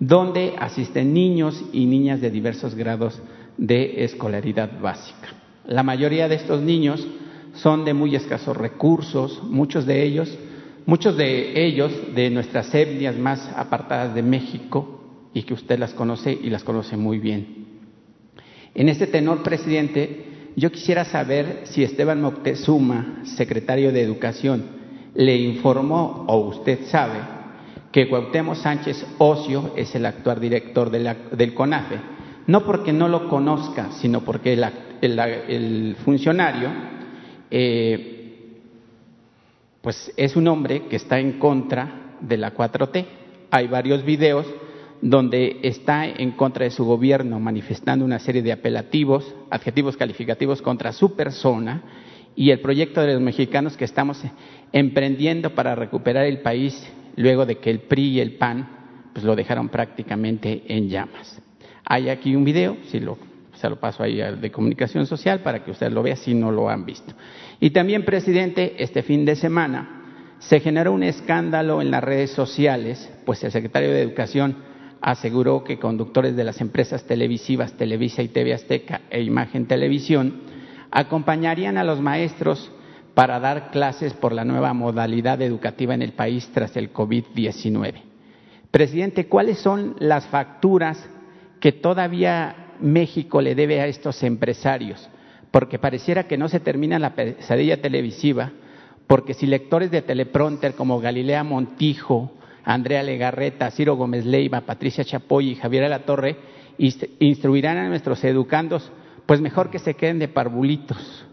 donde asisten niños y niñas de diversos grados de escolaridad básica. La mayoría de estos niños son de muy escasos recursos, muchos de ellos, muchos de ellos de nuestras etnias más apartadas de México y que usted las conoce y las conoce muy bien. En este tenor, presidente, yo quisiera saber si Esteban Moctezuma, secretario de Educación, le informó o usted sabe que Cuauhtémoc Sánchez Ocio es el actual director del CONAFE, no porque no lo conozca, sino porque el, funcionario eh, pues es un hombre que está en contra de la 4T. Hay varios videos donde está en contra de su gobierno, manifestando una serie de apelativos, adjetivos calificativos contra su persona y el proyecto de los mexicanos que estamos emprendiendo para recuperar el país luego de que el PRI y el PAN pues lo dejaron prácticamente en llamas. Hay aquí un video, si lo, se lo paso ahí de comunicación social para que usted lo vea si no lo han visto. Y también, presidente, este fin de semana se generó un escándalo en las redes sociales, pues el secretario de Educación aseguró que conductores de las empresas televisivas Televisa y TV Azteca e Imagen Televisión acompañarían a los maestros para dar clases por la nueva modalidad educativa en el país tras el COVID-19. Presidente, ¿cuáles son las facturas que todavía México le debe a estos empresarios? Porque pareciera que no se termina la pesadilla televisiva, porque si lectores de teleprompter como Galilea Montijo, Andrea Legarreta, Ciro Gómez Leiva, Patricia Chapoy y Javier Torre instruirán a nuestros educandos, pues mejor que se queden de parvulitos.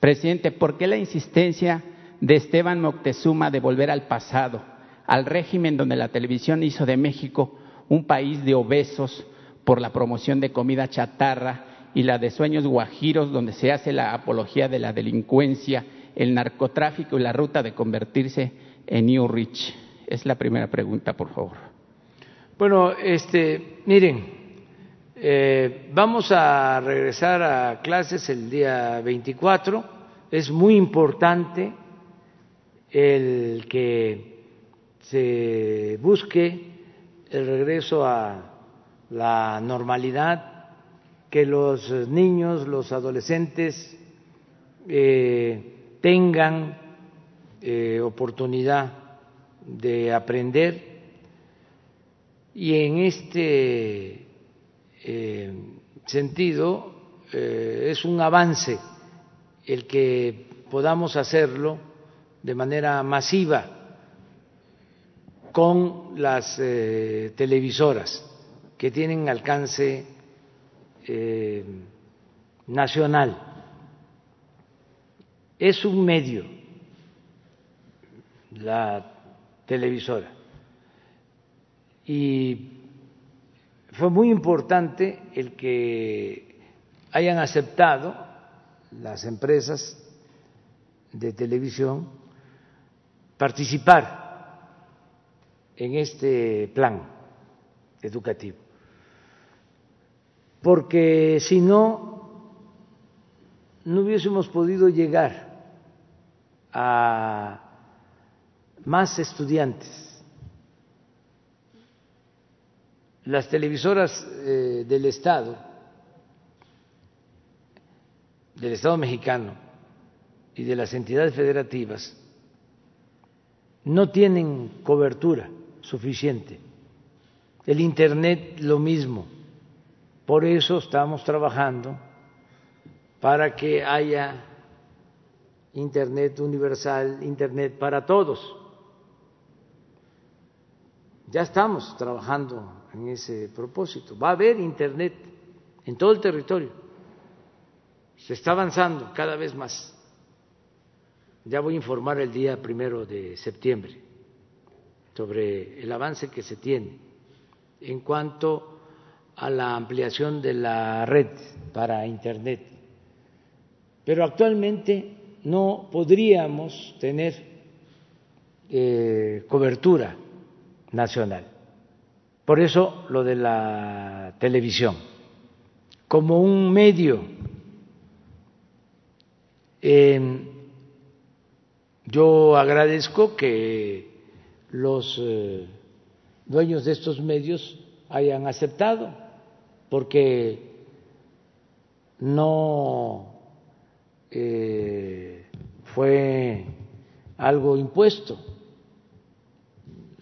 Presidente, ¿por qué la insistencia de Esteban Moctezuma de volver al pasado, al régimen donde la televisión hizo de México un país de obesos por la promoción de comida chatarra y la de sueños guajiros donde se hace la apología de la delincuencia, el narcotráfico y la ruta de convertirse en New Rich? Es la primera pregunta, por favor. Bueno, este, miren, eh, vamos a regresar a clases el día 24. Es muy importante el que se busque el regreso a la normalidad, que los niños, los adolescentes eh, tengan eh, oportunidad de aprender. Y en este eh, sentido es un avance el que podamos hacerlo de manera masiva con las televisoras que tienen alcance nacional. Es un medio, la televisora. Y fue muy importante el que hayan aceptado las empresas de televisión participar en este plan educativo. Porque si no, no hubiésemos podido llegar a más estudiantes. Las televisoras eh, del Estado, del Estado mexicano y de las entidades federativas no tienen cobertura suficiente. El Internet lo mismo. Por eso estamos trabajando para que haya Internet universal, Internet para todos. Ya estamos trabajando en ese propósito. Va a haber Internet en todo el territorio. Se está avanzando cada vez más. Ya voy a informar el día primero de septiembre sobre el avance que se tiene en cuanto a la ampliación de la red para Internet, pero actualmente no podríamos tener eh, cobertura nacional. Por eso lo de la televisión, como un medio. Eh, yo agradezco que los eh, dueños de estos medios hayan aceptado, porque no eh, fue algo impuesto,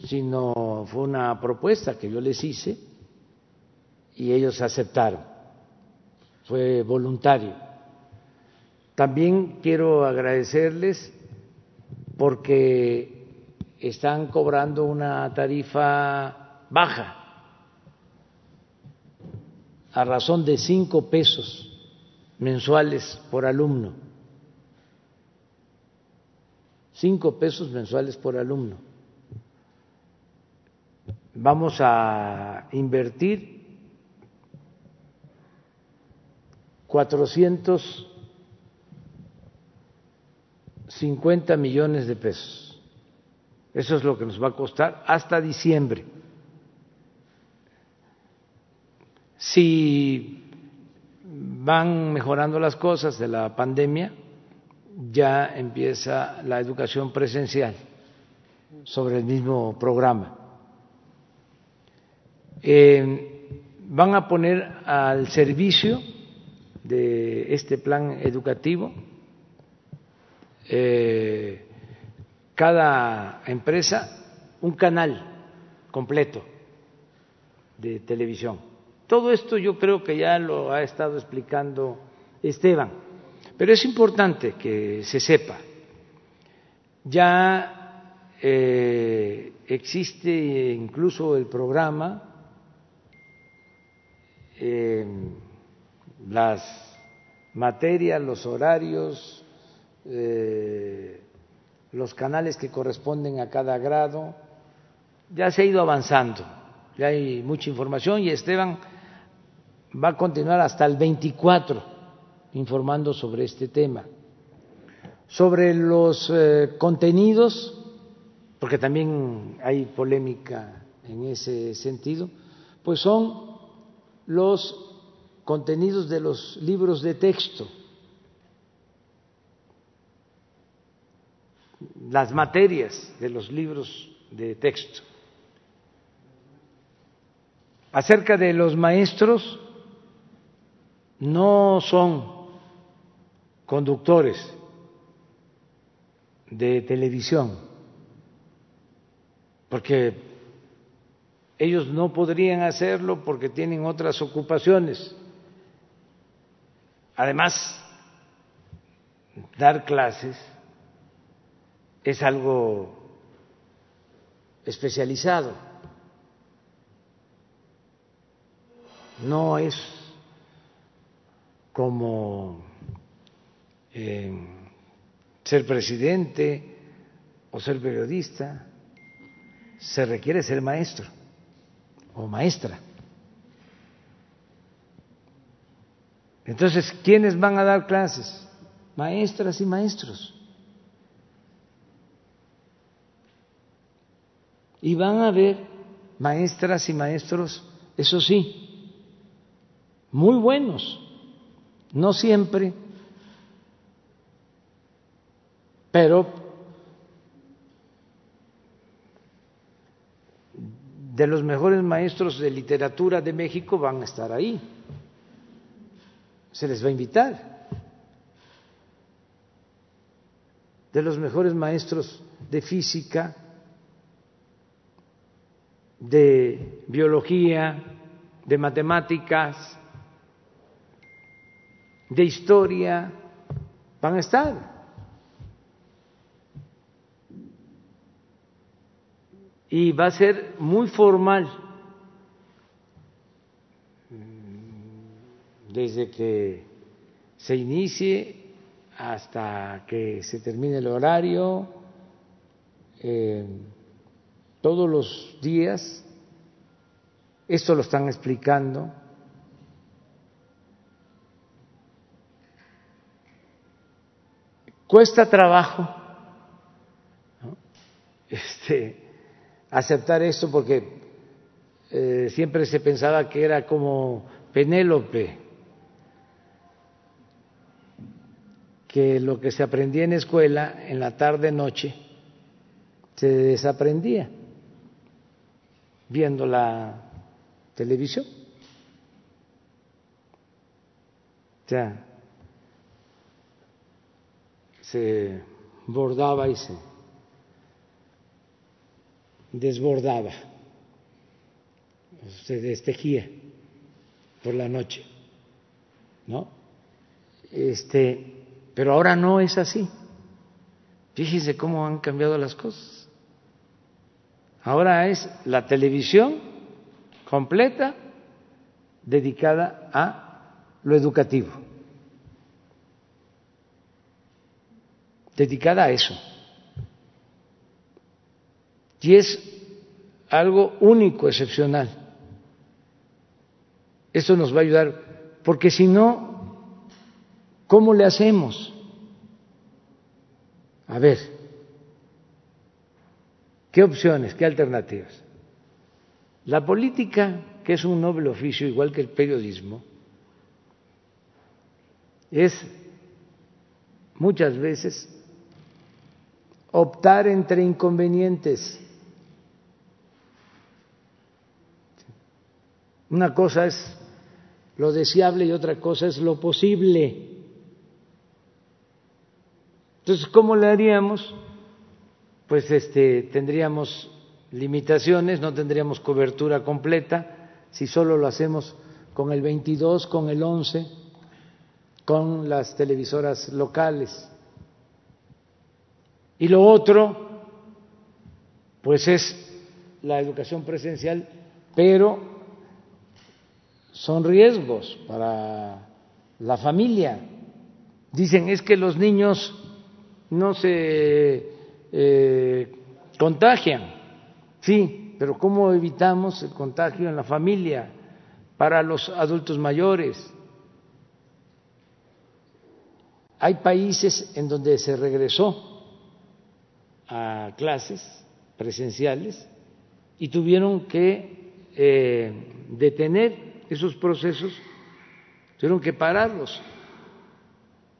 sino fue una propuesta que yo les hice y ellos aceptaron, fue voluntario. También quiero agradecerles porque están cobrando una tarifa baja a razón de cinco pesos mensuales por alumno. Cinco pesos mensuales por alumno. Vamos a invertir cuatrocientos cincuenta millones de pesos eso es lo que nos va a costar hasta diciembre. Si van mejorando las cosas de la pandemia, ya empieza la educación presencial sobre el mismo programa. Eh, van a poner al servicio de este plan educativo eh, cada empresa un canal completo de televisión. Todo esto yo creo que ya lo ha estado explicando Esteban, pero es importante que se sepa. Ya eh, existe incluso el programa, eh, las materias, los horarios, eh, los canales que corresponden a cada grado. Ya se ha ido avanzando, ya hay mucha información y Esteban va a continuar hasta el 24 informando sobre este tema. Sobre los eh, contenidos, porque también hay polémica en ese sentido, pues son los contenidos de los libros de texto las materias de los libros de texto. Acerca de los maestros, no son conductores de televisión, porque ellos no podrían hacerlo porque tienen otras ocupaciones. Además, dar clases es algo especializado, no es como eh, ser presidente o ser periodista, se requiere ser maestro o maestra. Entonces, ¿quiénes van a dar clases? Maestras y maestros. Y van a haber maestras y maestros, eso sí, muy buenos, no siempre, pero de los mejores maestros de literatura de México van a estar ahí. Se les va a invitar. De los mejores maestros de física, de biología, de matemáticas, de historia, van a estar. Y va a ser muy formal desde que se inicie hasta que se termine el horario. Eh, todos los días, esto lo están explicando Cuesta trabajo este, aceptar esto porque eh, siempre se pensaba que era como Penélope, que lo que se aprendía en escuela en la tarde noche se desaprendía viendo la televisión. Ya se bordaba y se desbordaba, se destejía por la noche, ¿no? Este, pero ahora no es así. Fíjense cómo han cambiado las cosas. Ahora es la televisión completa dedicada a lo educativo, dedicada a eso. Y es algo único, excepcional. Esto nos va a ayudar, porque si no, ¿cómo le hacemos? A ver, ¿qué opciones, qué alternativas? La política, que es un noble oficio, igual que el periodismo, es muchas veces optar entre inconvenientes. Una cosa es lo deseable y otra cosa es lo posible. Entonces, ¿cómo le haríamos? Pues este tendríamos limitaciones, no tendríamos cobertura completa si solo lo hacemos con el 22, con el 11, con las televisoras locales. Y lo otro, pues es la educación presencial, pero son riesgos para la familia. Dicen, es que los niños no se eh, contagian. Sí, pero ¿cómo evitamos el contagio en la familia para los adultos mayores? Hay países en donde se regresó a clases presenciales y tuvieron que eh, detener esos procesos tuvieron que pararlos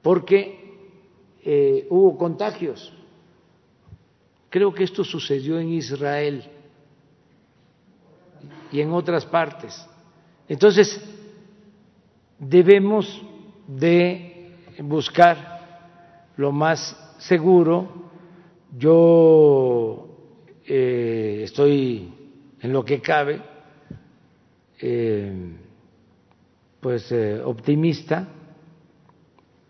porque eh, hubo contagios. Creo que esto sucedió en Israel y en otras partes. Entonces, debemos de buscar lo más seguro. Yo eh, estoy en lo que cabe eh, pues eh, optimista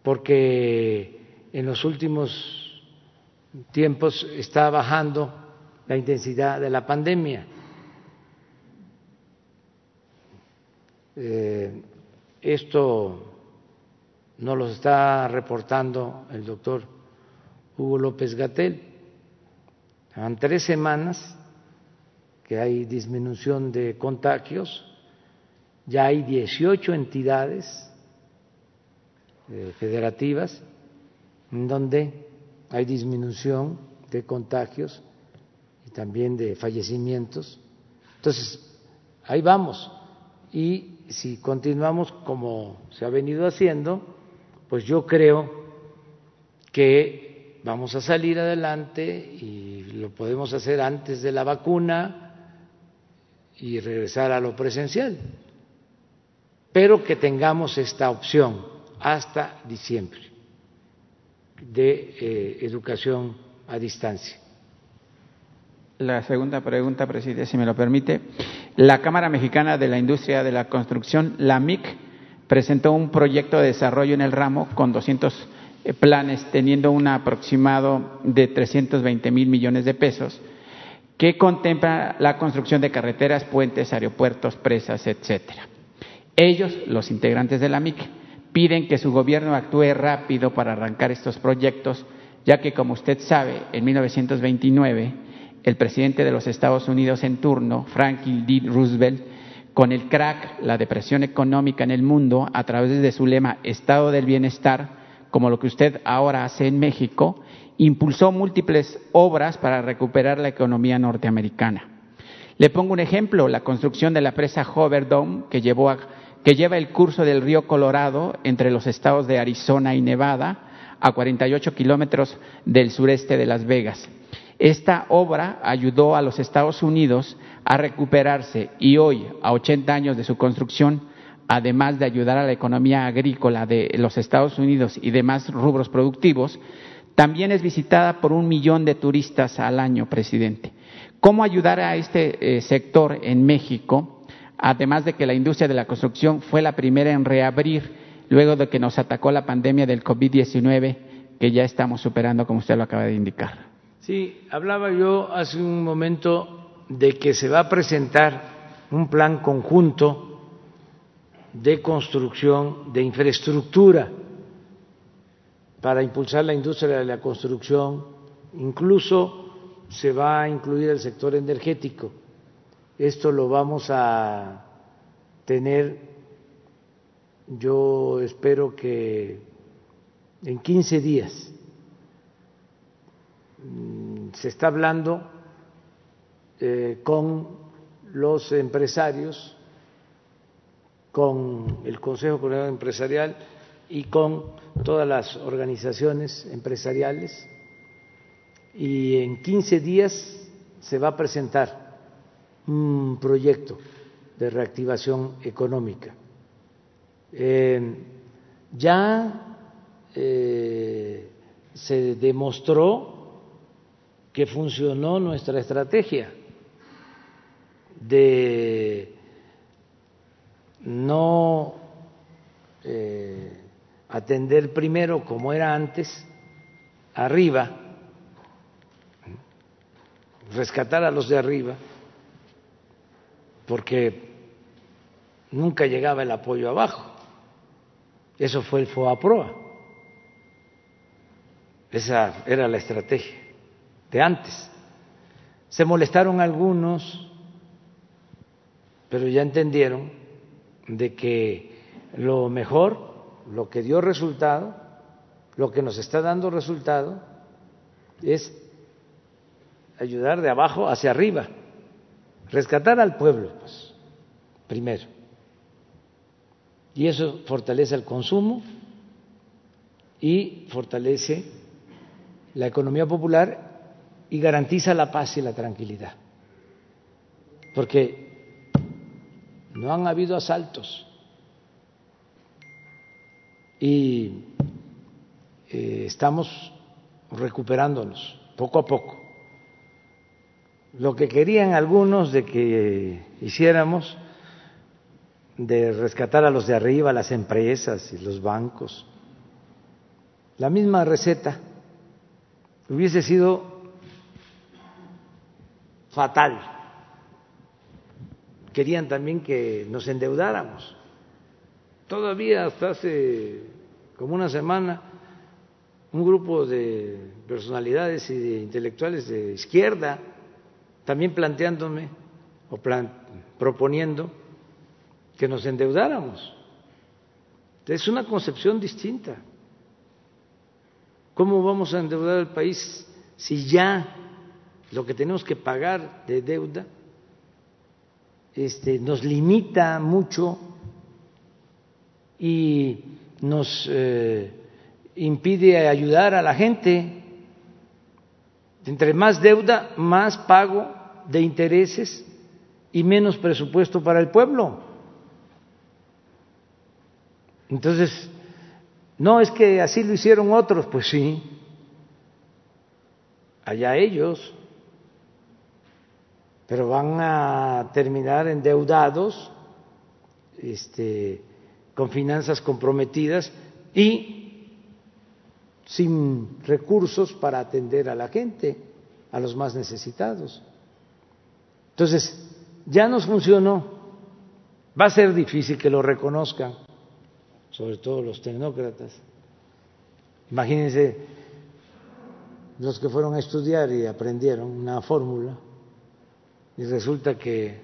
porque en los últimos tiempos está bajando la intensidad de la pandemia. Esto nos lo está reportando el doctor Hugo López Gatel. En tres semanas que hay disminución de contagios ya hay 18 entidades eh, federativas en donde hay disminución de contagios y también de fallecimientos. Entonces, ahí vamos. Y si continuamos como se ha venido haciendo, pues yo creo que vamos a salir adelante y lo podemos hacer antes de la vacuna y regresar a lo presencial pero que tengamos esta opción hasta diciembre de eh, educación a distancia. La segunda pregunta, presidente, si me lo permite. La Cámara Mexicana de la Industria de la Construcción, la MIC, presentó un proyecto de desarrollo en el ramo con 200 eh, planes, teniendo un aproximado de 320 mil millones de pesos, que contempla la construcción de carreteras, puentes, aeropuertos, presas, etcétera. Ellos, los integrantes de la MIC, piden que su gobierno actúe rápido para arrancar estos proyectos, ya que, como usted sabe, en 1929, el presidente de los Estados Unidos en turno, Franklin D. Roosevelt, con el crack, la depresión económica en el mundo, a través de su lema Estado del Bienestar, como lo que usted ahora hace en México, impulsó múltiples obras para recuperar la economía norteamericana. Le pongo un ejemplo, la construcción de la presa Hoover Dome, que, llevó que lleva el curso del río Colorado entre los estados de Arizona y Nevada, a 48 kilómetros del sureste de Las Vegas. Esta obra ayudó a los Estados Unidos a recuperarse y hoy, a 80 años de su construcción, además de ayudar a la economía agrícola de los Estados Unidos y demás rubros productivos, también es visitada por un millón de turistas al año, presidente. ¿Cómo ayudar a este eh, sector en México, además de que la industria de la construcción fue la primera en reabrir luego de que nos atacó la pandemia del COVID-19, que ya estamos superando, como usted lo acaba de indicar? Sí, hablaba yo hace un momento de que se va a presentar un plan conjunto de construcción de infraestructura para impulsar la industria de la construcción, incluso se va a incluir el sector energético. Esto lo vamos a tener, yo espero que en 15 días Mm, se está hablando eh, con los empresarios, con el Consejo Coordinador Empresarial y con todas las organizaciones empresariales y en 15 días se va a presentar un proyecto de reactivación económica. Eh, ya eh, se demostró que funcionó nuestra estrategia de no eh, atender primero como era antes, arriba, rescatar a los de arriba, porque nunca llegaba el apoyo abajo. Eso fue el FOAPROA. Esa era la estrategia de antes. Se molestaron algunos, pero ya entendieron de que lo mejor, lo que dio resultado, lo que nos está dando resultado, es ayudar de abajo hacia arriba, rescatar al pueblo, pues, primero. Y eso fortalece el consumo y fortalece la economía popular y garantiza la paz y la tranquilidad. Porque no han habido asaltos y eh, estamos recuperándonos poco a poco. Lo que querían algunos de que hiciéramos, de rescatar a los de arriba, las empresas y los bancos, la misma receta hubiese sido fatal. Querían también que nos endeudáramos. Todavía hasta hace como una semana un grupo de personalidades y de intelectuales de izquierda también planteándome o proponiendo que nos endeudáramos. Es una concepción distinta. ¿Cómo vamos a endeudar al país si ya lo que tenemos que pagar de deuda este, nos limita mucho y nos eh, impide ayudar a la gente. Entre más deuda, más pago de intereses y menos presupuesto para el pueblo. Entonces, no es que así lo hicieron otros, pues sí, allá ellos pero van a terminar endeudados, este, con finanzas comprometidas y sin recursos para atender a la gente, a los más necesitados. Entonces, ya nos funcionó. Va a ser difícil que lo reconozcan, sobre todo los tecnócratas. Imagínense los que fueron a estudiar y aprendieron una fórmula y resulta que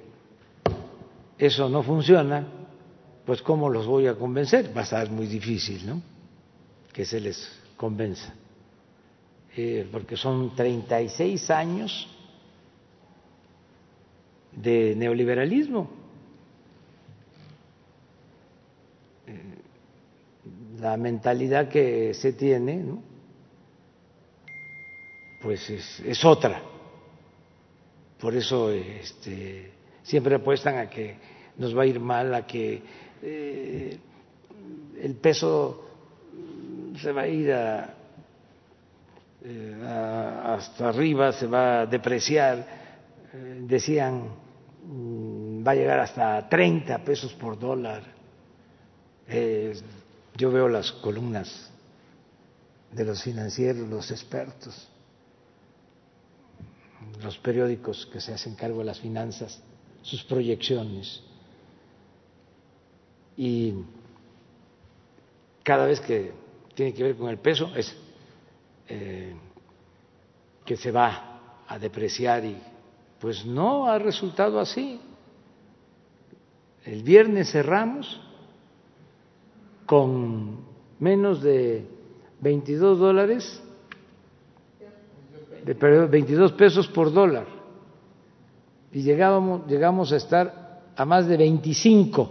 eso no funciona, pues ¿cómo los voy a convencer? Va a estar muy difícil, ¿no? que se les convenza, eh, porque son 36 años de neoliberalismo. Eh, la mentalidad que se tiene, ¿no? pues es, es, otra. Por eso este, siempre apuestan a que nos va a ir mal, a que eh, el peso se va a ir eh, hasta arriba, se va a depreciar. Eh, decían, mm, va a llegar hasta 30 pesos por dólar. Yo veo las columnas de los financieros, los expertos, los periódicos que se hacen cargo de las finanzas, sus proyecciones. Y cada vez que tiene que ver con el peso es eh, que se va a depreciar y pues no ha resultado así. El viernes cerramos con menos de 22 dólares, de, perdón, 22 pesos por dólar y llegábamos, llegamos a estar a más de 25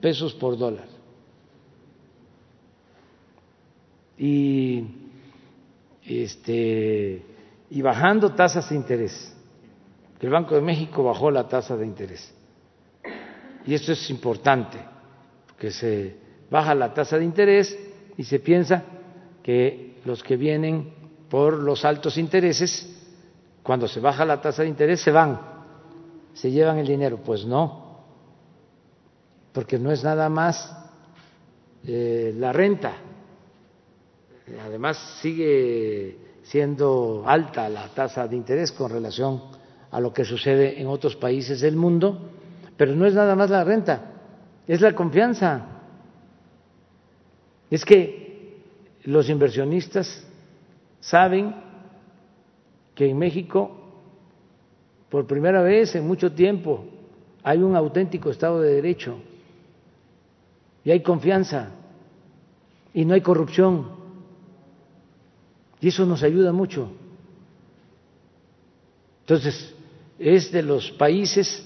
pesos por dólar. Y, este, y bajando tasas de interés. El Banco de México bajó la tasa de interés. Y esto es importante, porque se baja la tasa de interés y se piensa que los que vienen por los altos intereses, cuando se baja la tasa de interés, se van, se llevan el dinero. Pues no, porque no es nada más eh, la renta. Además, sigue siendo alta la tasa de interés con relación a lo que sucede en otros países del mundo, pero no es nada más la renta, es la confianza. Es que los inversionistas saben que en México, por primera vez en mucho tiempo, hay un auténtico Estado de Derecho y hay confianza y no hay corrupción. Y eso nos ayuda mucho. Entonces, es de los países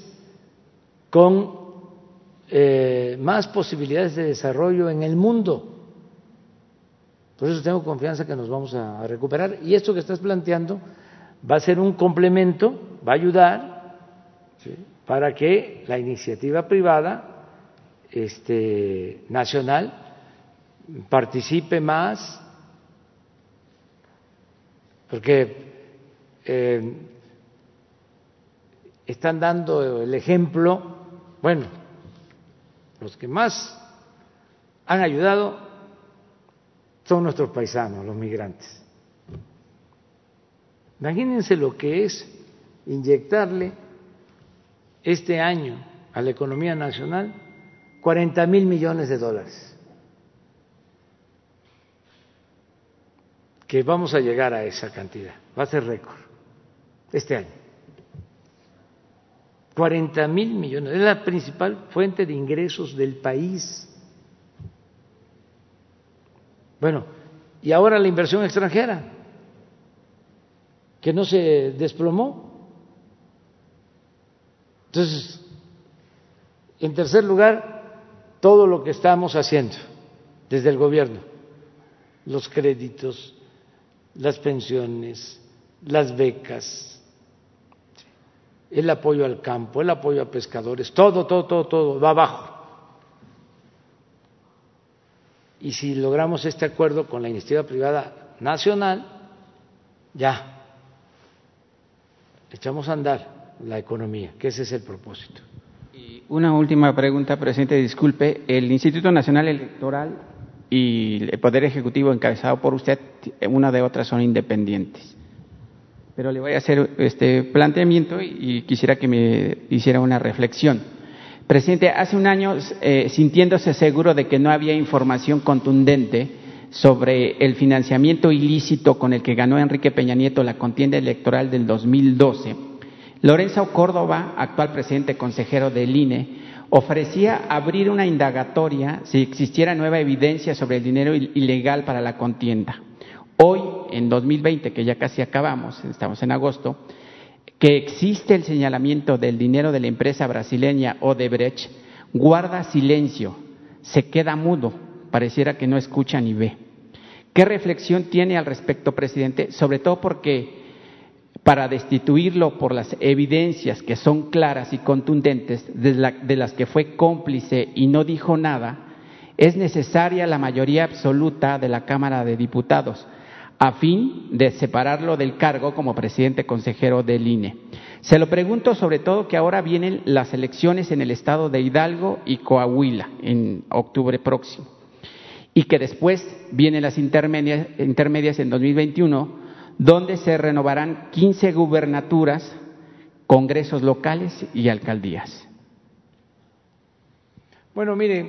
con eh, más posibilidades de desarrollo en el mundo. Por eso tengo confianza que nos vamos a recuperar. Y esto que estás planteando va a ser un complemento, va a ayudar para que la iniciativa privada este, nacional participe más, porque eh, están dando el ejemplo, bueno, los que más han ayudado son nuestros paisanos, los migrantes. Imagínense lo que es inyectarle este año a la economía nacional 40 mil millones de dólares. Que vamos a llegar a esa cantidad, va a ser récord este año. 40 mil millones, es la principal fuente de ingresos del país. Bueno, y ahora la inversión extranjera, que no se desplomó. Entonces, en tercer lugar, todo lo que estamos haciendo desde el gobierno, los créditos, las pensiones, las becas, el apoyo al campo, el apoyo a pescadores, todo, todo, todo, todo va abajo. Y si logramos este acuerdo con la iniciativa privada nacional, ya echamos a andar la economía, que ese es el propósito. Y una última pregunta, presidente, disculpe. El Instituto Nacional Electoral y el Poder Ejecutivo encabezado por usted, una de otras son independientes pero le voy a hacer este planteamiento y quisiera que me hiciera una reflexión. Presidente, hace un año, eh, sintiéndose seguro de que no había información contundente sobre el financiamiento ilícito con el que ganó Enrique Peña Nieto la contienda electoral del 2012, Lorenzo Córdoba, actual presidente consejero del INE, ofrecía abrir una indagatoria si existiera nueva evidencia sobre el dinero ilegal para la contienda. Hoy, en 2020, que ya casi acabamos, estamos en agosto, que existe el señalamiento del dinero de la empresa brasileña Odebrecht, guarda silencio, se queda mudo, pareciera que no escucha ni ve. ¿Qué reflexión tiene al respecto, presidente? Sobre todo porque para destituirlo por las evidencias que son claras y contundentes de, las que fue cómplice y no dijo nada, es necesaria la mayoría absoluta de la Cámara de Diputados a fin de separarlo del cargo como presidente consejero del INE. Se lo pregunto sobre todo que ahora vienen las elecciones en el estado de Hidalgo y Coahuila en octubre próximo y que después vienen las intermedias, intermedias en 2021 donde se renovarán 15 gubernaturas, congresos locales y alcaldías. Bueno, mire,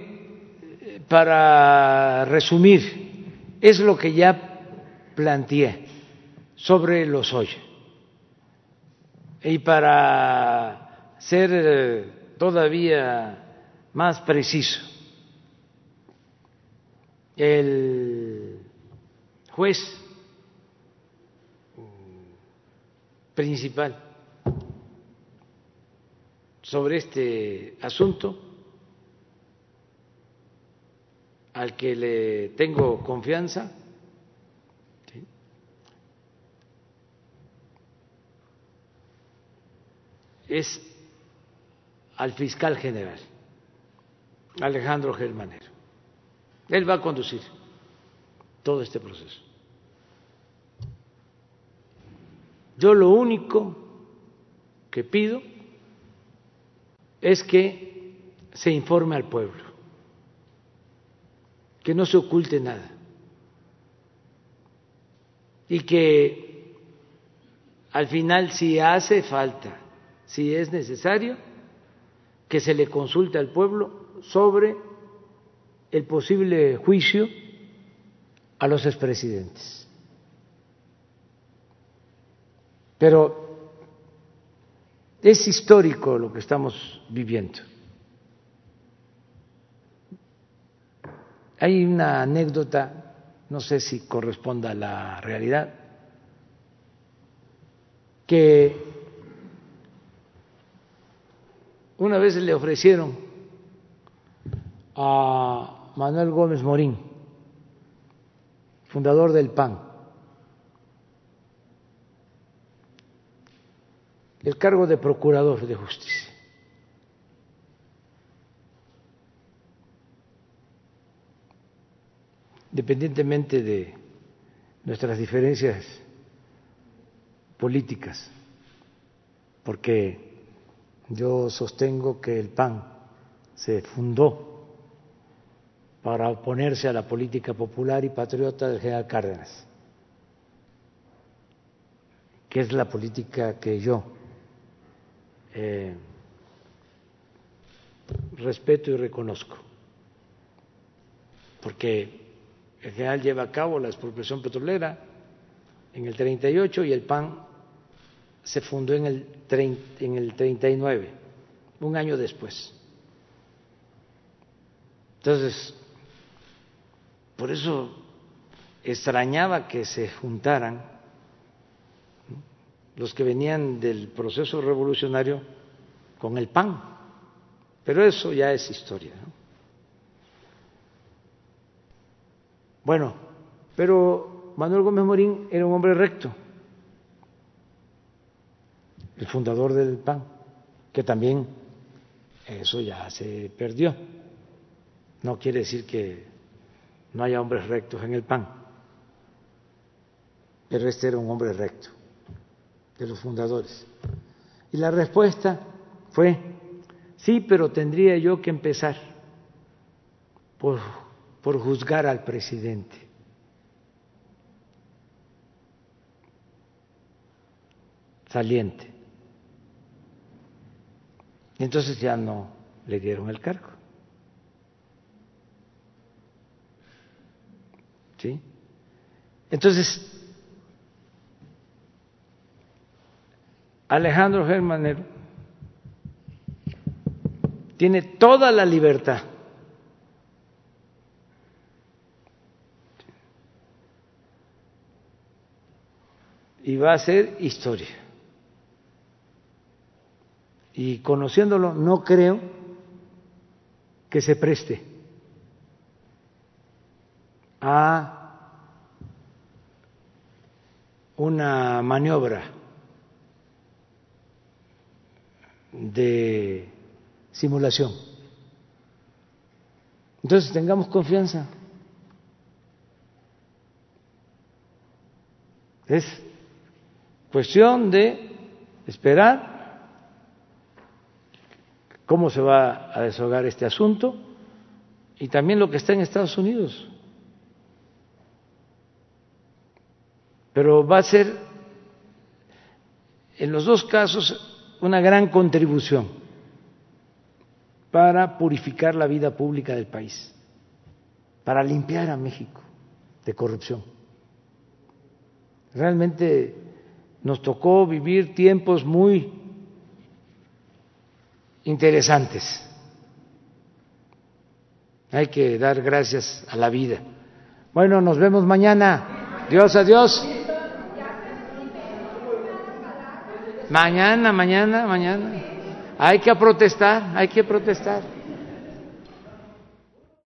para resumir, es lo que ya planteé sobre los hoy. Y para ser eh, todavía más preciso, el juez principal sobre este asunto, al que le tengo confianza, es al fiscal general, Alejandro Germanero. Él va a conducir todo este proceso. Yo lo único que pido es que se informe al pueblo, que no se oculte nada y que al final si hace falta si es necesario, que se le consulte al pueblo sobre el posible juicio a los expresidentes. Pero es histórico lo que estamos viviendo. Hay una anécdota, no sé si corresponda a la realidad, que una vez le ofrecieron a Manuel Gómez Morín, fundador del PAN, el cargo de procurador de justicia. Independientemente de nuestras diferencias políticas, porque yo sostengo que el PAN se fundó para oponerse a la política popular y patriota del general Cárdenas, que es la política que yo eh, respeto y reconozco, porque el general lleva a cabo la expropiación petrolera en el 38 y el PAN se fundó en el, en el 39, un año después. Entonces, por eso extrañaba que se juntaran los que venían del proceso revolucionario con el PAN, pero eso ya es historia. Bueno, pero Manuel Gómez Morín era un hombre recto el fundador del PAN, que también eso ya se perdió. No quiere decir que no haya hombres rectos en el PAN, pero este era un hombre recto, de los fundadores. Y la respuesta fue, sí, pero tendría yo que empezar por, por juzgar al presidente. saliente. Entonces ya no le dieron el cargo. ¿Sí? Entonces, Alejandro Germanero tiene toda la libertad y va a ser historia. Y conociéndolo, no creo que se preste a una maniobra de simulación. Entonces tengamos confianza. Es cuestión de esperar cómo se va a deshogar este asunto y también lo que está en Estados Unidos. Pero va a ser, en los dos casos, una gran contribución para purificar la vida pública del país, para limpiar a México de corrupción. Realmente nos tocó vivir tiempos muy interesantes. Hay que dar gracias a la vida. Bueno, nos vemos mañana. Dios, adiós. Mañana, mañana, mañana. Hay que protestar, hay que protestar.